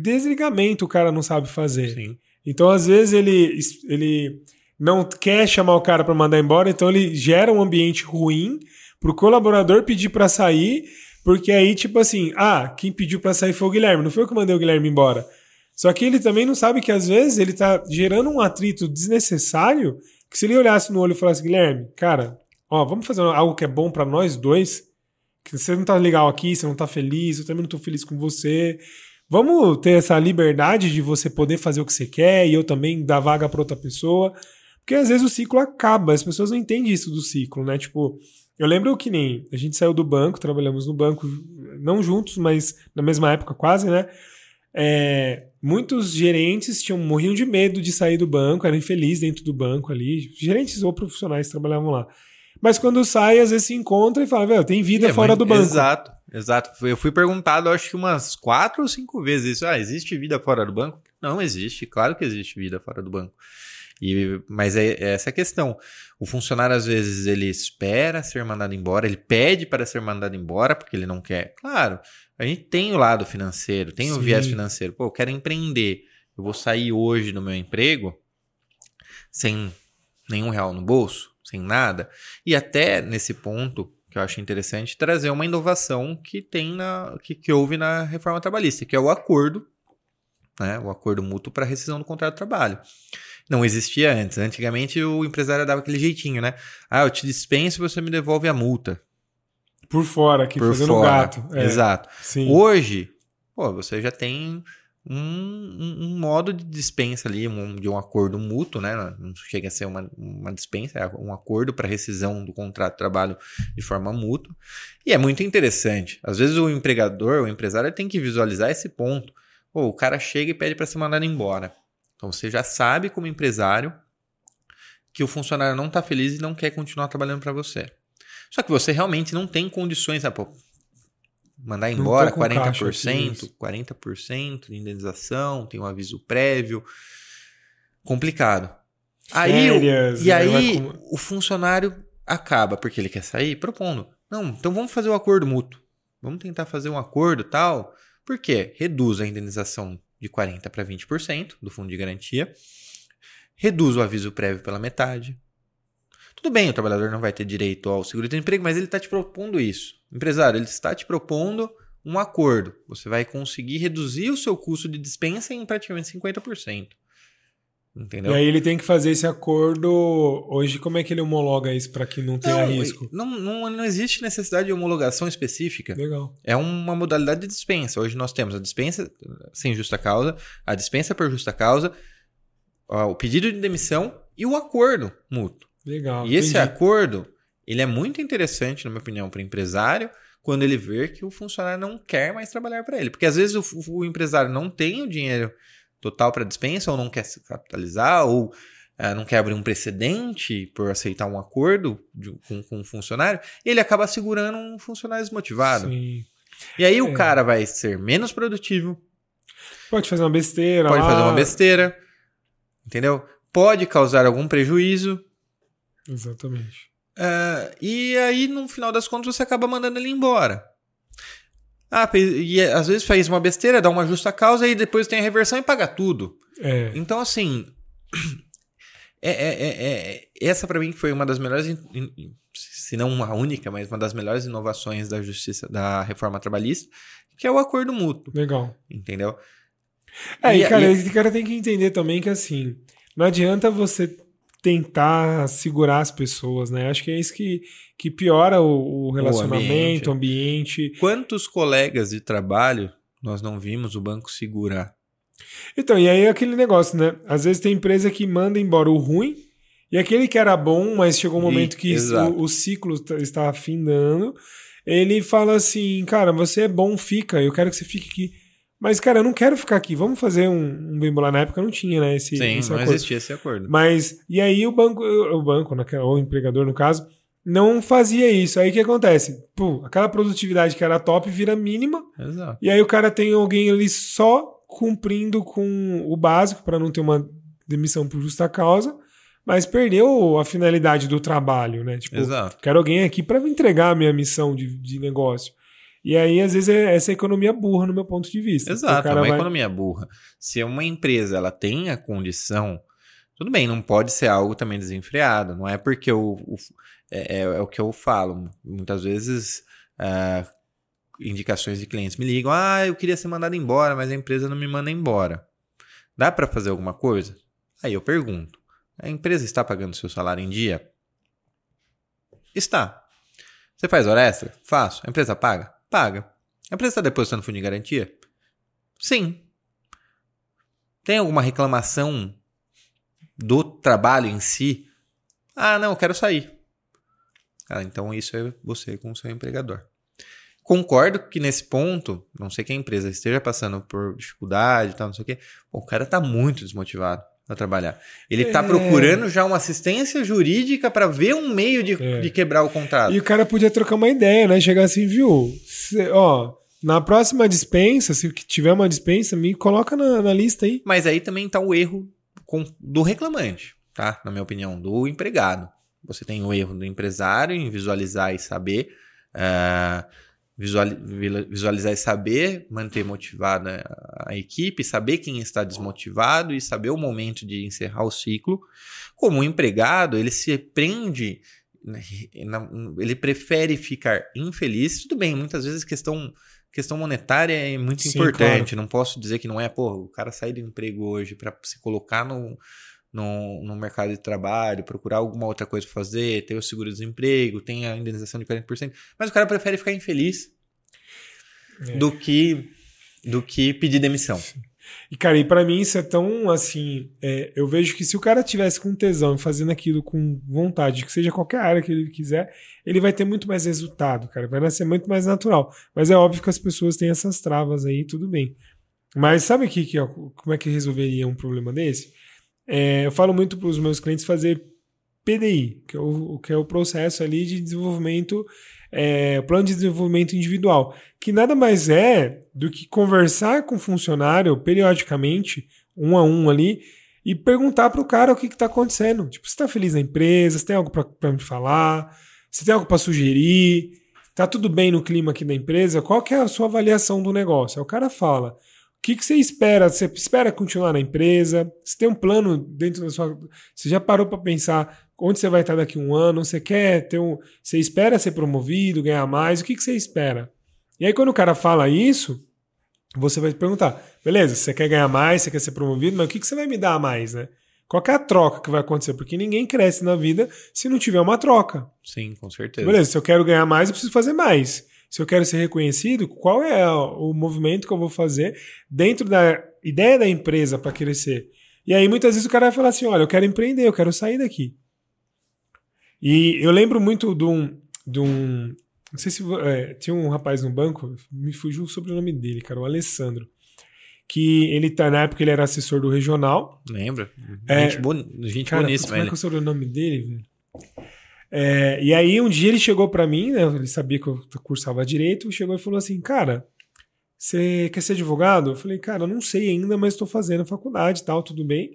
desligamento o cara não sabe fazer. Sim. Então às vezes ele ele não quer chamar o cara para mandar embora, então ele gera um ambiente ruim pro colaborador pedir para sair, porque aí tipo assim, ah, quem pediu para sair foi o Guilherme, não foi eu que mandei o Guilherme embora. Só que ele também não sabe que às vezes ele tá gerando um atrito desnecessário que se ele olhasse no olho e falasse, Guilherme, cara, ó, vamos fazer algo que é bom para nós dois, que você não tá legal aqui, você não tá feliz, eu também não tô feliz com você. Vamos ter essa liberdade de você poder fazer o que você quer e eu também dar vaga para outra pessoa. Porque às vezes o ciclo acaba, as pessoas não entendem isso do ciclo, né? Tipo, eu lembro que nem a gente saiu do banco, trabalhamos no banco, não juntos, mas na mesma época quase, né? É, muitos gerentes tinham morriam de medo de sair do banco, eram infelizes dentro do banco ali, gerentes ou profissionais trabalhavam lá. Mas quando sai, às vezes se encontra e fala, velho, tem vida é, fora do banco.
Exato, exato. Eu fui perguntado, acho que umas quatro ou cinco vezes isso. Ah, existe vida fora do banco? Não existe, claro que existe vida fora do banco. E, mas é, é essa a questão. O funcionário, às vezes, ele espera ser mandado embora, ele pede para ser mandado embora porque ele não quer. Claro, a gente tem o lado financeiro, tem Sim. o viés financeiro. Pô, eu quero empreender. Eu vou sair hoje do meu emprego sem nenhum real no bolso, sem nada. E até nesse ponto, que eu acho interessante, trazer uma inovação que tem na. que, que houve na reforma trabalhista, que é o acordo, né? O acordo mútuo para rescisão do contrato de trabalho. Não existia antes. Antigamente o empresário dava aquele jeitinho, né? Ah, eu te dispenso e você me devolve a multa.
Por fora, aqui, Por fazendo fora. gato.
É. Exato. Sim. Hoje, pô, você já tem um, um, modo de dispensa ali, um, de um acordo mútuo, né? Não chega a ser uma, uma dispensa, é um acordo para rescisão do contrato de trabalho de forma mútua. E é muito interessante. Às vezes o empregador, o empresário, tem que visualizar esse ponto. Pô, o cara chega e pede para ser mandado embora. Então você já sabe, como empresário, que o funcionário não está feliz e não quer continuar trabalhando para você. Só que você realmente não tem condições, ah, pô, mandar embora 40%, 40% de indenização, tem um aviso prévio. Complicado. Férias, aí, e aí com... o funcionário acaba, porque ele quer sair, propondo. Não, então vamos fazer o um acordo mútuo. Vamos tentar fazer um acordo tal. Por quê? Reduz a indenização de 40% para 20% do fundo de garantia. Reduz o aviso prévio pela metade. Tudo bem, o trabalhador não vai ter direito ao seguro-desemprego, mas ele está te propondo isso. Empresário, ele está te propondo um acordo. Você vai conseguir reduzir o seu custo de dispensa em praticamente 50%. Entendeu?
E aí ele tem que fazer esse acordo. Hoje, como é que ele homologa isso para que não tenha não, risco?
Não, não, não existe necessidade de homologação específica.
Legal.
É uma modalidade de dispensa. Hoje nós temos a dispensa sem justa causa, a dispensa por justa causa, o pedido de demissão e o acordo mútuo.
Legal.
E entendi. esse acordo, ele é muito interessante, na minha opinião, para o empresário, quando ele vê que o funcionário não quer mais trabalhar para ele. Porque às vezes o, o, empresário não tem o dinheiro total para dispensa, ou não quer se capitalizar, ou uh, não quer abrir um precedente por aceitar um acordo de, com, com um funcionário, ele acaba segurando um funcionário desmotivado. Sim. E aí é. o cara vai ser menos produtivo.
Pode fazer uma besteira.
Pode lá. fazer uma besteira. Entendeu? Pode causar algum prejuízo.
Exatamente.
Uh, e aí, no final das contas, você acaba mandando ele embora. Ah, e às vezes faz uma besteira, dá uma justa causa e depois tem a reversão e paga tudo.
É.
Então, assim. É, é, é, é essa para mim foi uma das melhores, se não uma única, mas uma das melhores inovações da justiça, da reforma trabalhista, que é o acordo mútuo.
Legal.
Entendeu?
É, e, e cara, e... esse cara tem que entender também que assim, não adianta você tentar segurar as pessoas, né? Acho que é isso que, que piora o, o relacionamento, o ambiente.
ambiente. Quantos colegas de trabalho nós não vimos o banco segurar?
Então, e aí é aquele negócio, né? Às vezes tem empresa que manda embora o ruim e aquele que era bom, mas chegou um momento que o, o, ciclo está afindando, ele fala assim, cara, você é bom, fica, eu quero que você fique aqui. Mas, cara, eu não quero ficar aqui. Vamos fazer um, um bem bolar. Na época não tinha, né? Esse,
Sim,
esse
não acordo. existia esse acordo.
Mas, e aí o banco, o banco, né, ou o empregador, no caso, não fazia isso. Aí o que acontece? Pô, aquela produtividade que era top vira mínima.
Exato.
E aí o cara tem alguém ali só cumprindo com o básico para não ter uma demissão por justa causa, mas perdeu a finalidade do trabalho, né? Tipo,
Exato.
quero alguém aqui para entregar a minha missão de, de negócio. E aí, às vezes, é essa economia burra no meu ponto de vista.
Exato, é uma vai... economia burra. Se uma empresa ela tem a condição, tudo bem, não pode ser algo também desenfreado. Não é porque o, o é, é, é, o que eu falo. Muitas vezes uh, indicações de clientes me ligam: ah, eu queria ser mandado embora, mas a empresa não me manda embora. Dá para fazer alguma coisa? Aí eu pergunto: a empresa está pagando seu salário em dia? Está. Você faz hora extra? Faço. A empresa paga? Paga. A empresa está depositando fundo de garantia? Sim. Tem alguma reclamação do trabalho em si? Ah, não, eu quero sair. Ah, então isso é você com o seu empregador. Concordo que nesse ponto, não sei que a empresa esteja passando por dificuldade e tal, não sei o quê, o cara está muito desmotivado a trabalhar. Ele está é. procurando já uma assistência jurídica para ver um meio de, é. de quebrar o contrato.
E o cara podia trocar uma ideia, né? Chegar assim, viu? Cê, ó, na próxima dispensa, se tiver uma dispensa, me coloca na, na lista aí.
Mas aí também está o erro com, do reclamante, tá? Na minha opinião, do empregado. Você tem o erro do empresário em visualizar e saber. Uh, visualizar e saber manter motivada a equipe, saber quem está desmotivado e saber o momento de encerrar o ciclo. Como um empregado, ele se prende, né, ele prefere ficar infeliz. Tudo bem, muitas vezes questão questão monetária é muito Sim, importante. Claro. Não posso dizer que não é, pô, o cara sair do emprego hoje para se colocar no, no, no mercado de trabalho, procurar alguma outra coisa para fazer, ter o seguro-desemprego, tem a indenização de 40%, mas o cara prefere ficar infeliz é. do que do que pedir demissão.
E, cara, e pra mim isso é tão assim. é, eu vejo que se o cara tivesse com tesão e fazendo aquilo com vontade, que seja qualquer área que ele quiser, ele vai ter muito mais resultado, cara. Vai nascer muito mais natural. Mas é óbvio que as pessoas têm essas travas aí, tudo bem. Mas sabe que, que, ó, como é que resolveria um problema desse? É, eu falo muito para os meus clientes fazer PDI, que é o, que é o processo ali de desenvolvimento, é, plano de desenvolvimento individual, que nada mais é do que conversar com o funcionário periodicamente, um a um ali, e perguntar para o cara o que está acontecendo. Tipo, você está feliz na empresa? Você tem algo para me falar? Você tem algo para sugerir? Tá tudo bem no clima aqui da empresa? Qual que é a sua avaliação do negócio? Aí o cara fala que, que você espera? Você espera continuar na empresa? Você tem um plano dentro da sua. Você já parou para pensar onde você vai estar daqui a um ano? Você quer ter um. Você espera ser promovido, ganhar mais? O que, que você espera? E aí, quando o cara fala isso, você vai perguntar: beleza, você quer ganhar mais, você quer ser promovido, mas o que, que você vai me dar a mais, né? Qual é a troca que vai acontecer? Porque ninguém cresce na vida se não tiver uma troca.
Sim, com certeza.
Beleza, se eu quero ganhar mais, eu preciso fazer mais se eu quero ser reconhecido, qual é o movimento que eu vou fazer dentro da ideia da empresa para crescer? E aí muitas vezes o cara vai falar assim: olha, eu quero empreender, eu quero sair daqui. E eu lembro muito de um. De um não sei se. É, tinha um rapaz no banco, me fugiu o sobrenome dele, cara, o Alessandro. Que ele tá, na época ele era assessor do regional.
Lembra? É, gente, bon... gente cara, boníssima.
Como é que é o sobrenome dele, velho? É, e aí um dia ele chegou para mim, né, ele sabia que eu cursava direito, chegou e falou assim, cara, você quer ser advogado? Eu falei, cara, não sei ainda, mas estou fazendo faculdade e tal, tudo bem.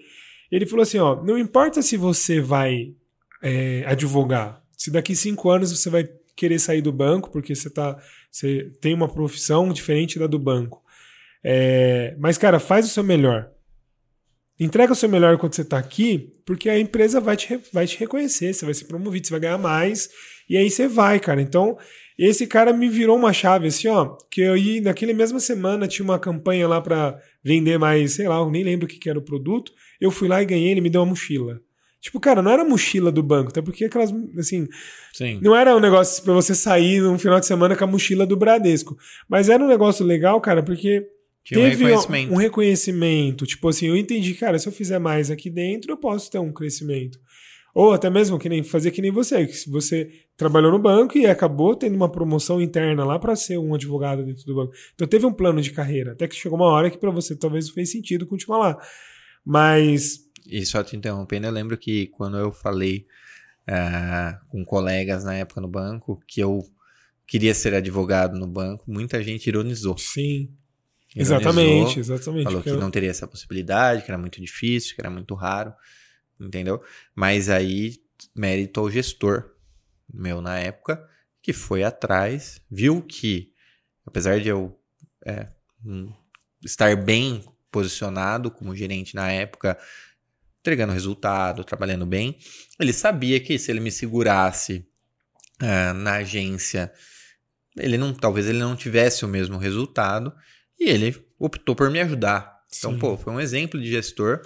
Ele falou assim, ó, não importa se você vai é, advogar, se daqui cinco anos você vai querer sair do banco porque você tá, você tem uma profissão diferente da do banco. É, mas cara, faz o seu melhor. Entrega o seu melhor quando você está aqui, porque a empresa vai te, vai te reconhecer, você vai ser promovido, você vai ganhar mais, e aí você vai, cara. Então, esse cara me virou uma chave, assim, ó, que eu ia, naquela mesma semana tinha uma campanha lá para vender mais, sei lá, eu nem lembro o que, que era o produto, eu fui lá e ganhei, ele me deu uma mochila. Tipo, cara, não era mochila do banco, até porque aquelas, assim,
Sim.
não era um negócio para você sair num final de semana com a mochila do Bradesco, mas era um negócio legal, cara, porque
tinha teve um reconhecimento.
um reconhecimento. Tipo assim, eu entendi, cara, se eu fizer mais aqui dentro, eu posso ter um crescimento. Ou até mesmo que nem fazer que nem você, que se você trabalhou no banco e acabou tendo uma promoção interna lá para ser um advogado dentro do banco. Então teve um plano de carreira, até que chegou uma hora que para você talvez não fez sentido continuar lá. Mas
e só te interrompendo, eu lembro que quando eu falei uh, com colegas na época no banco que eu queria ser advogado no banco, muita gente ironizou.
Sim. Exatamente, exatamente.
Falou que não teria essa possibilidade, que era muito difícil, que era muito raro, entendeu? Mas aí, mérito ao gestor meu na época, que foi atrás, viu que, apesar de eu é, hum, estar bem posicionado como gerente na época, entregando resultado, trabalhando bem, ele sabia que se ele me segurasse uh, na agência, ele não, talvez ele não tivesse o mesmo resultado e ele optou por me ajudar. Então, Sim. pô, foi um exemplo de gestor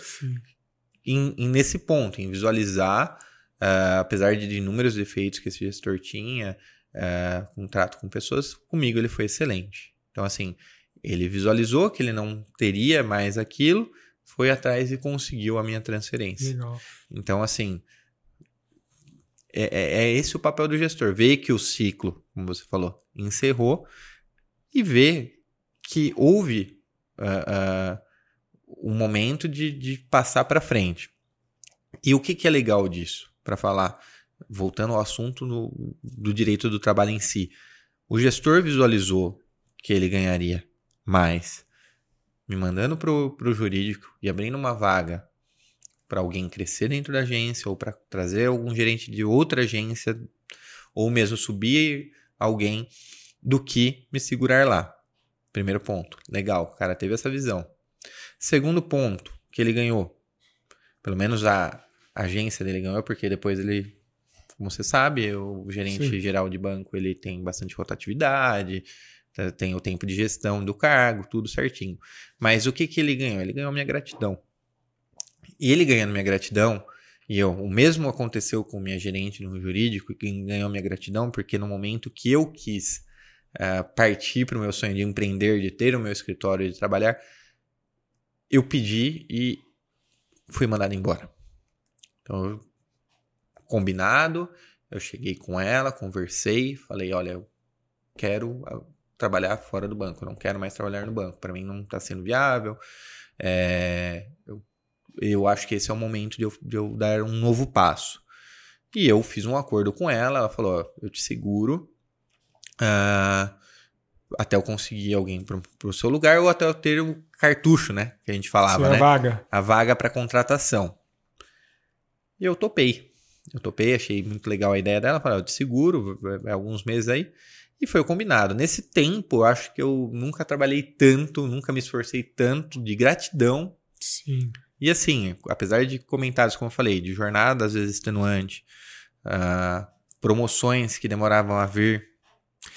em, em, nesse ponto, em visualizar, uh, apesar de inúmeros defeitos que esse gestor tinha, uh, contrato com pessoas, comigo ele foi excelente. Então, assim, ele visualizou que ele não teria mais aquilo, foi atrás e conseguiu a minha transferência.
Legal.
Então, assim, é, é, é, esse o papel do gestor. Ver que o ciclo, como você falou, encerrou e ver que houve uh, uh, um momento de, de passar para frente. E o que, que é legal disso? Para falar, voltando ao assunto no, do direito do trabalho em si. O gestor visualizou que ele ganharia mais, me mandando para o jurídico e abrindo uma vaga para alguém crescer dentro da agência ou para trazer algum gerente de outra agência ou mesmo subir alguém do que me segurar lá. Primeiro ponto, legal, o cara teve essa visão. Segundo ponto que ele ganhou, pelo menos a agência dele ganhou, porque depois ele, como você sabe, o gerente Sim. geral de banco ele tem bastante rotatividade, tá, tem o tempo de gestão do cargo, tudo certinho. Mas o que, que ele ganhou? Ele ganhou minha gratidão. E ele ganhando minha gratidão, e eu, o mesmo aconteceu com minha gerente no jurídico, que ganhou minha gratidão, porque no momento que eu quis uh, partir para o meu sonho de empreender, de ter o meu escritório, de trabalhar, eu pedi e fui mandado embora. Então, combinado, eu cheguei com ela, conversei, falei, olha, eu quero ah, trabalhar fora do banco, não quero mais trabalhar no banco, para mim não está sendo viável. É, eu, eu acho que esse é o momento de eu, de eu dar um novo passo. E eu fiz um acordo com ela, ela falou, eu te seguro, uh, até eu conseguir alguém para o seu lugar ou até eu ter o cartucho, né? Que a gente falava, Sim, né?
A vaga.
A vaga para contratação. E eu topei. Eu topei, achei muito legal a ideia dela. Falei, te seguro, alguns meses aí. E foi combinado. Nesse tempo, eu acho que eu nunca trabalhei tanto, nunca me esforcei tanto de gratidão.
Sim.
E assim, apesar de comentários, como eu falei, de jornada às vezes extenuante, uh, promoções que demoravam a vir,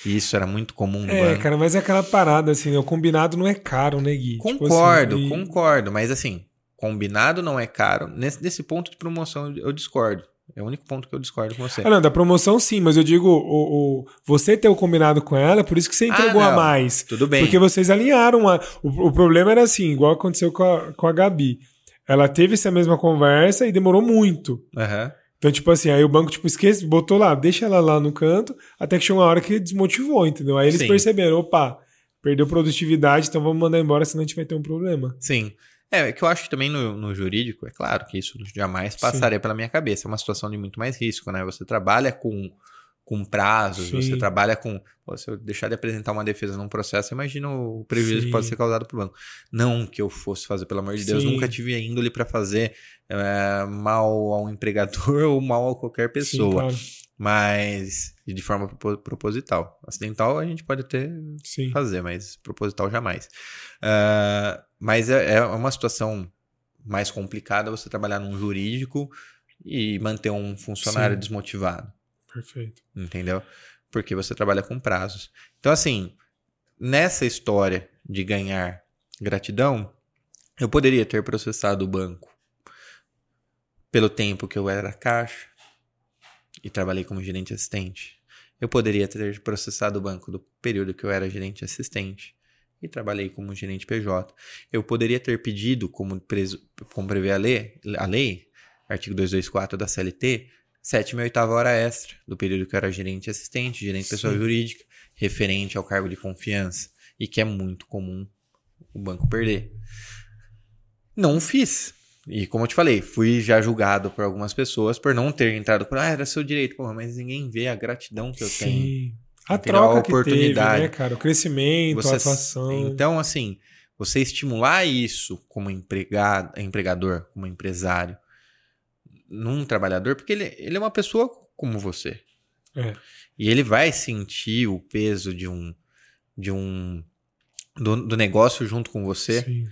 e isso era muito comum no
É,
banco.
cara, mas é aquela parada, assim, né? o combinado não é caro, né, Gui?
Concordo,
tipo assim,
e... concordo. Mas assim, combinado não é caro. Nesse, nesse ponto de promoção eu discordo. É o único ponto que eu discordo com você.
Ah, não, da promoção sim, mas eu digo, o, o você ter o combinado com ela, por isso que você entregou ah, a mais.
Tudo bem.
Porque vocês alinharam. A, o, o problema era assim, igual aconteceu com a, com a Gabi. Ela teve essa mesma conversa e demorou muito.
Aham. Uhum.
Então, tipo assim, aí o banco, tipo, esquece, botou lá, deixa ela lá no canto, até que chegou uma hora que desmotivou, entendeu? Aí eles Sim. perceberam, opa, perdeu produtividade, então vamos mandar embora, senão a gente vai ter um problema.
Sim. É, que eu acho que também no, no jurídico, é claro que isso jamais passaria Sim. pela minha cabeça. É uma situação de muito mais risco, né? Você trabalha com com prazos, Sim. você trabalha com. Pô, se eu deixar de apresentar uma defesa num processo, imagina o prejuízo Sim. que pode ser causado para o banco. Não que eu fosse fazer, pelo amor de Deus, Sim. nunca tive a índole para fazer é, mal ao empregador ou mal a qualquer pessoa. Claro. Mas de forma proposital. Acidental a gente pode até fazer, mas proposital jamais. Uh, mas é, é uma situação mais complicada você trabalhar num jurídico e manter um funcionário desmotivado.
Perfeito.
Entendeu? Porque você trabalha com prazos. Então, assim, nessa história de ganhar gratidão, eu poderia ter processado o banco pelo tempo que eu era caixa e trabalhei como gerente assistente. Eu poderia ter processado o banco do período que eu era gerente assistente e trabalhei como gerente PJ. Eu poderia ter pedido, como, preso, como prevê a lei, a lei, artigo 224 da CLT, sétima e oitava hora extra, do período que eu era gerente assistente, gerente pessoa jurídica, referente ao cargo de confiança, e que é muito comum o banco perder. Não fiz. E como eu te falei, fui já julgado por algumas pessoas por não ter entrado por, ah, era seu direito, porra, mas ninguém vê a gratidão que eu Sim. tenho.
A troca a oportunidade. Teve, né, cara? O crescimento, você, a atuação.
Então, assim, você estimular isso como empregado, empregador, como empresário, num trabalhador, porque ele, ele é uma pessoa como você.
É.
E ele vai sentir o peso de um. de um. do, do negócio junto com você.
Sim.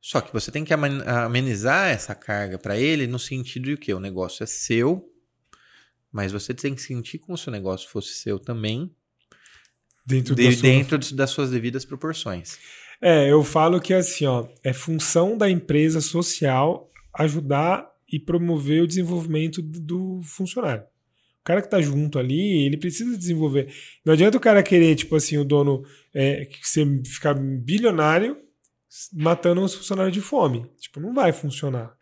Só que você tem que amenizar essa carga para ele no sentido de que o negócio é seu, mas você tem que sentir como se o negócio fosse seu também,
dentro,
de, da dentro sua... das suas devidas proporções.
É, eu falo que assim, ó, é função da empresa social ajudar e promover o desenvolvimento do funcionário. O cara que está junto ali, ele precisa desenvolver. Não adianta o cara querer, tipo assim, o dono é, ficar bilionário matando os funcionários de fome. Tipo, não vai funcionar.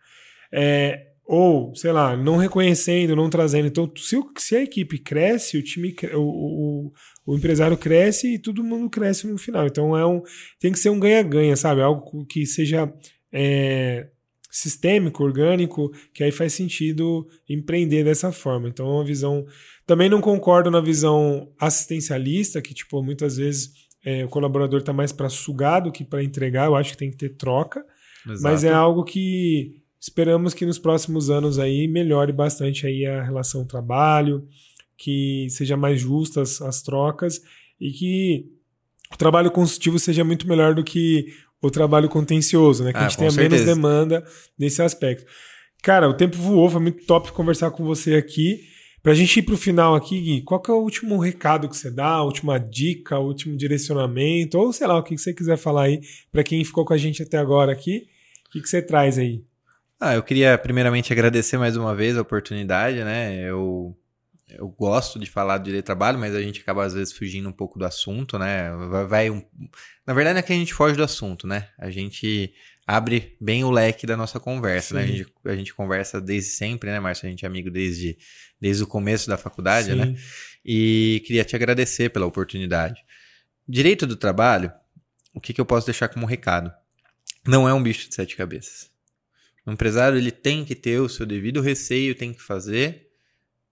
É, ou, sei lá, não reconhecendo, não trazendo. Então, se, se a equipe cresce, o time, o, o, o, empresário cresce e todo mundo cresce no final. Então, é um, tem que ser um ganha-ganha, sabe? Algo que seja é, sistêmico, orgânico, que aí faz sentido empreender dessa forma. Então, é uma visão. Também não concordo na visão assistencialista, que, tipo, muitas vezes é, o colaborador está mais para sugar do que para entregar. Eu acho que tem que ter troca. Exato. Mas é algo que esperamos que nos próximos anos aí melhore bastante aí a relação trabalho, que seja mais justas as trocas e que o trabalho consultivo seja muito melhor do que o trabalho contencioso, né? Que ah, a gente tenha certeza. menos demanda nesse aspecto. Cara, o tempo voou, foi muito top conversar com você aqui. Pra gente ir pro final aqui, Gui, qual que é o último recado que você dá, a última dica, o último direcionamento, ou sei lá, o que você quiser falar aí para quem ficou com a gente até agora aqui, o que, que você traz aí?
Ah, eu queria primeiramente agradecer mais uma vez a oportunidade, né? Eu, eu gosto de falar do trabalho, mas a gente acaba às vezes fugindo um pouco do assunto, né? Vai, vai um... Na verdade, não é que a gente foge do assunto, né? A gente abre bem o leque da nossa conversa, né? A gente, a gente conversa desde sempre, né, Márcio? A gente é amigo desde, desde o começo da faculdade, né? Sim. né? E queria te agradecer pela oportunidade. Direito do trabalho, o que, que eu posso deixar como recado? Não é um bicho de sete cabeças. O empresário ele tem que ter o seu devido receio, tem que fazer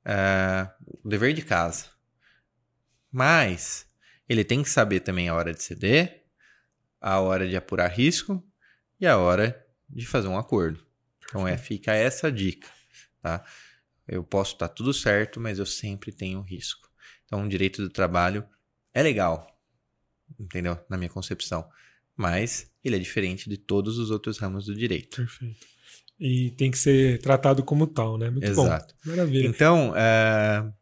uh, o dever de casa. Mas ele tem que saber também a hora de ceder, a hora de apurar risco e a hora de fazer um acordo. Então é, fica essa dica, tá? Eu posso estar tudo certo, mas eu sempre tenho risco. Então, o direito do trabalho é legal, entendeu? Na minha concepção. Mas ele é diferente de todos os outros ramos do direito.
Perfeito. E tem que ser tratado como tal, né?
Muito Exato.
bom. Maravilha.
Então, é...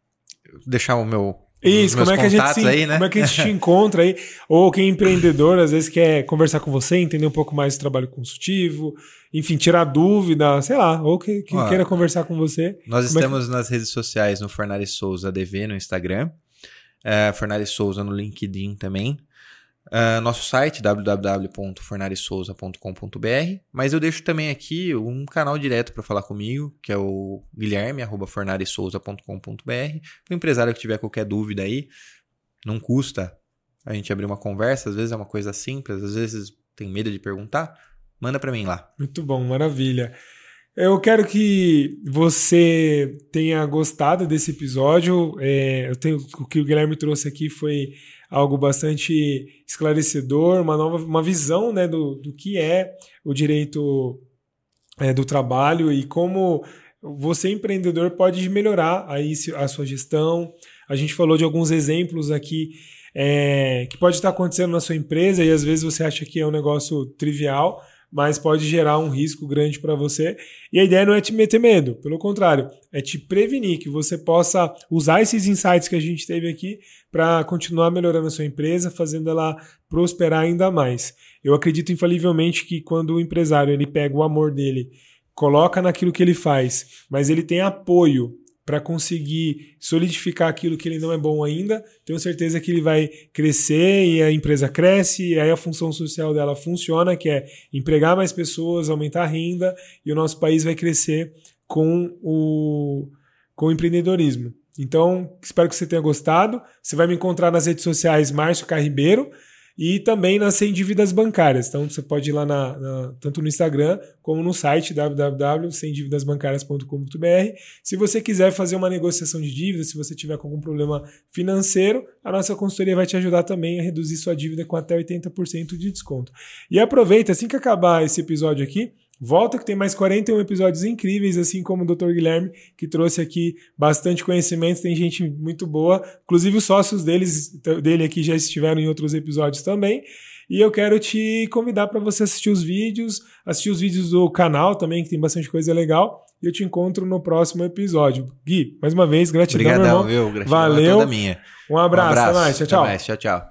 deixar o meu
isso, como é, que a gente se, aí, né? como é que a gente te encontra aí? Ou quem é empreendedor, às vezes quer conversar com você, entender um pouco mais do trabalho consultivo, enfim, tirar dúvida, sei lá, ou que, quem queira conversar com você.
Nós estamos é que... nas redes sociais, no Fornari Souza DV no Instagram, é, Fornari Souza no LinkedIn também. Uh, nosso site www.fornaresouza.com.br, mas eu deixo também aqui um canal direto para falar comigo, que é o guilherme@fornaresouza.com.br. O empresário que tiver qualquer dúvida aí, não custa a gente abrir uma conversa, às vezes é uma coisa simples, às vezes tem medo de perguntar, manda para mim lá.
Muito bom, maravilha. Eu quero que você tenha gostado desse episódio. É, eu tenho, o que o Guilherme trouxe aqui foi algo bastante esclarecedor, uma nova uma visão né, do, do que é o direito é, do trabalho e como você, empreendedor, pode melhorar aí a sua gestão. A gente falou de alguns exemplos aqui é, que pode estar acontecendo na sua empresa e às vezes você acha que é um negócio trivial, mas pode gerar um risco grande para você. E a ideia não é te meter medo, pelo contrário, é te prevenir que você possa usar esses insights que a gente teve aqui para continuar melhorando a sua empresa, fazendo ela prosperar ainda mais. Eu acredito infalivelmente que quando o empresário ele pega o amor dele, coloca naquilo que ele faz, mas ele tem apoio para conseguir solidificar aquilo que ele não é bom ainda, tenho certeza que ele vai crescer e a empresa cresce, e aí a função social dela funciona, que é empregar mais pessoas, aumentar a renda, e o nosso país vai crescer com o, com o empreendedorismo. Então, espero que você tenha gostado. Você vai me encontrar nas redes sociais Márcio Carribeiro e também nas Sem Dívidas Bancárias. Então você pode ir lá na, na, tanto no Instagram como no site www.semdividasbancarias.com.br. Se você quiser fazer uma negociação de dívida, se você tiver algum problema financeiro, a nossa consultoria vai te ajudar também a reduzir sua dívida com até 80% de desconto. E aproveita, assim que acabar esse episódio aqui, Volta que tem mais 41 episódios incríveis, assim como o Dr. Guilherme, que trouxe aqui bastante conhecimento, tem gente muito boa, inclusive os sócios deles, dele aqui já estiveram em outros episódios também. E eu quero te convidar para você assistir os vídeos, assistir os vídeos do canal também, que tem bastante coisa legal. E eu te encontro no próximo episódio. Gui, mais uma vez, gratidão,
Obrigadão, meu irmão. Viu? Gratidão
Valeu. Um abraço, um abraço. até mais. Tchau, tchau.
Até mais. Tchau, tchau.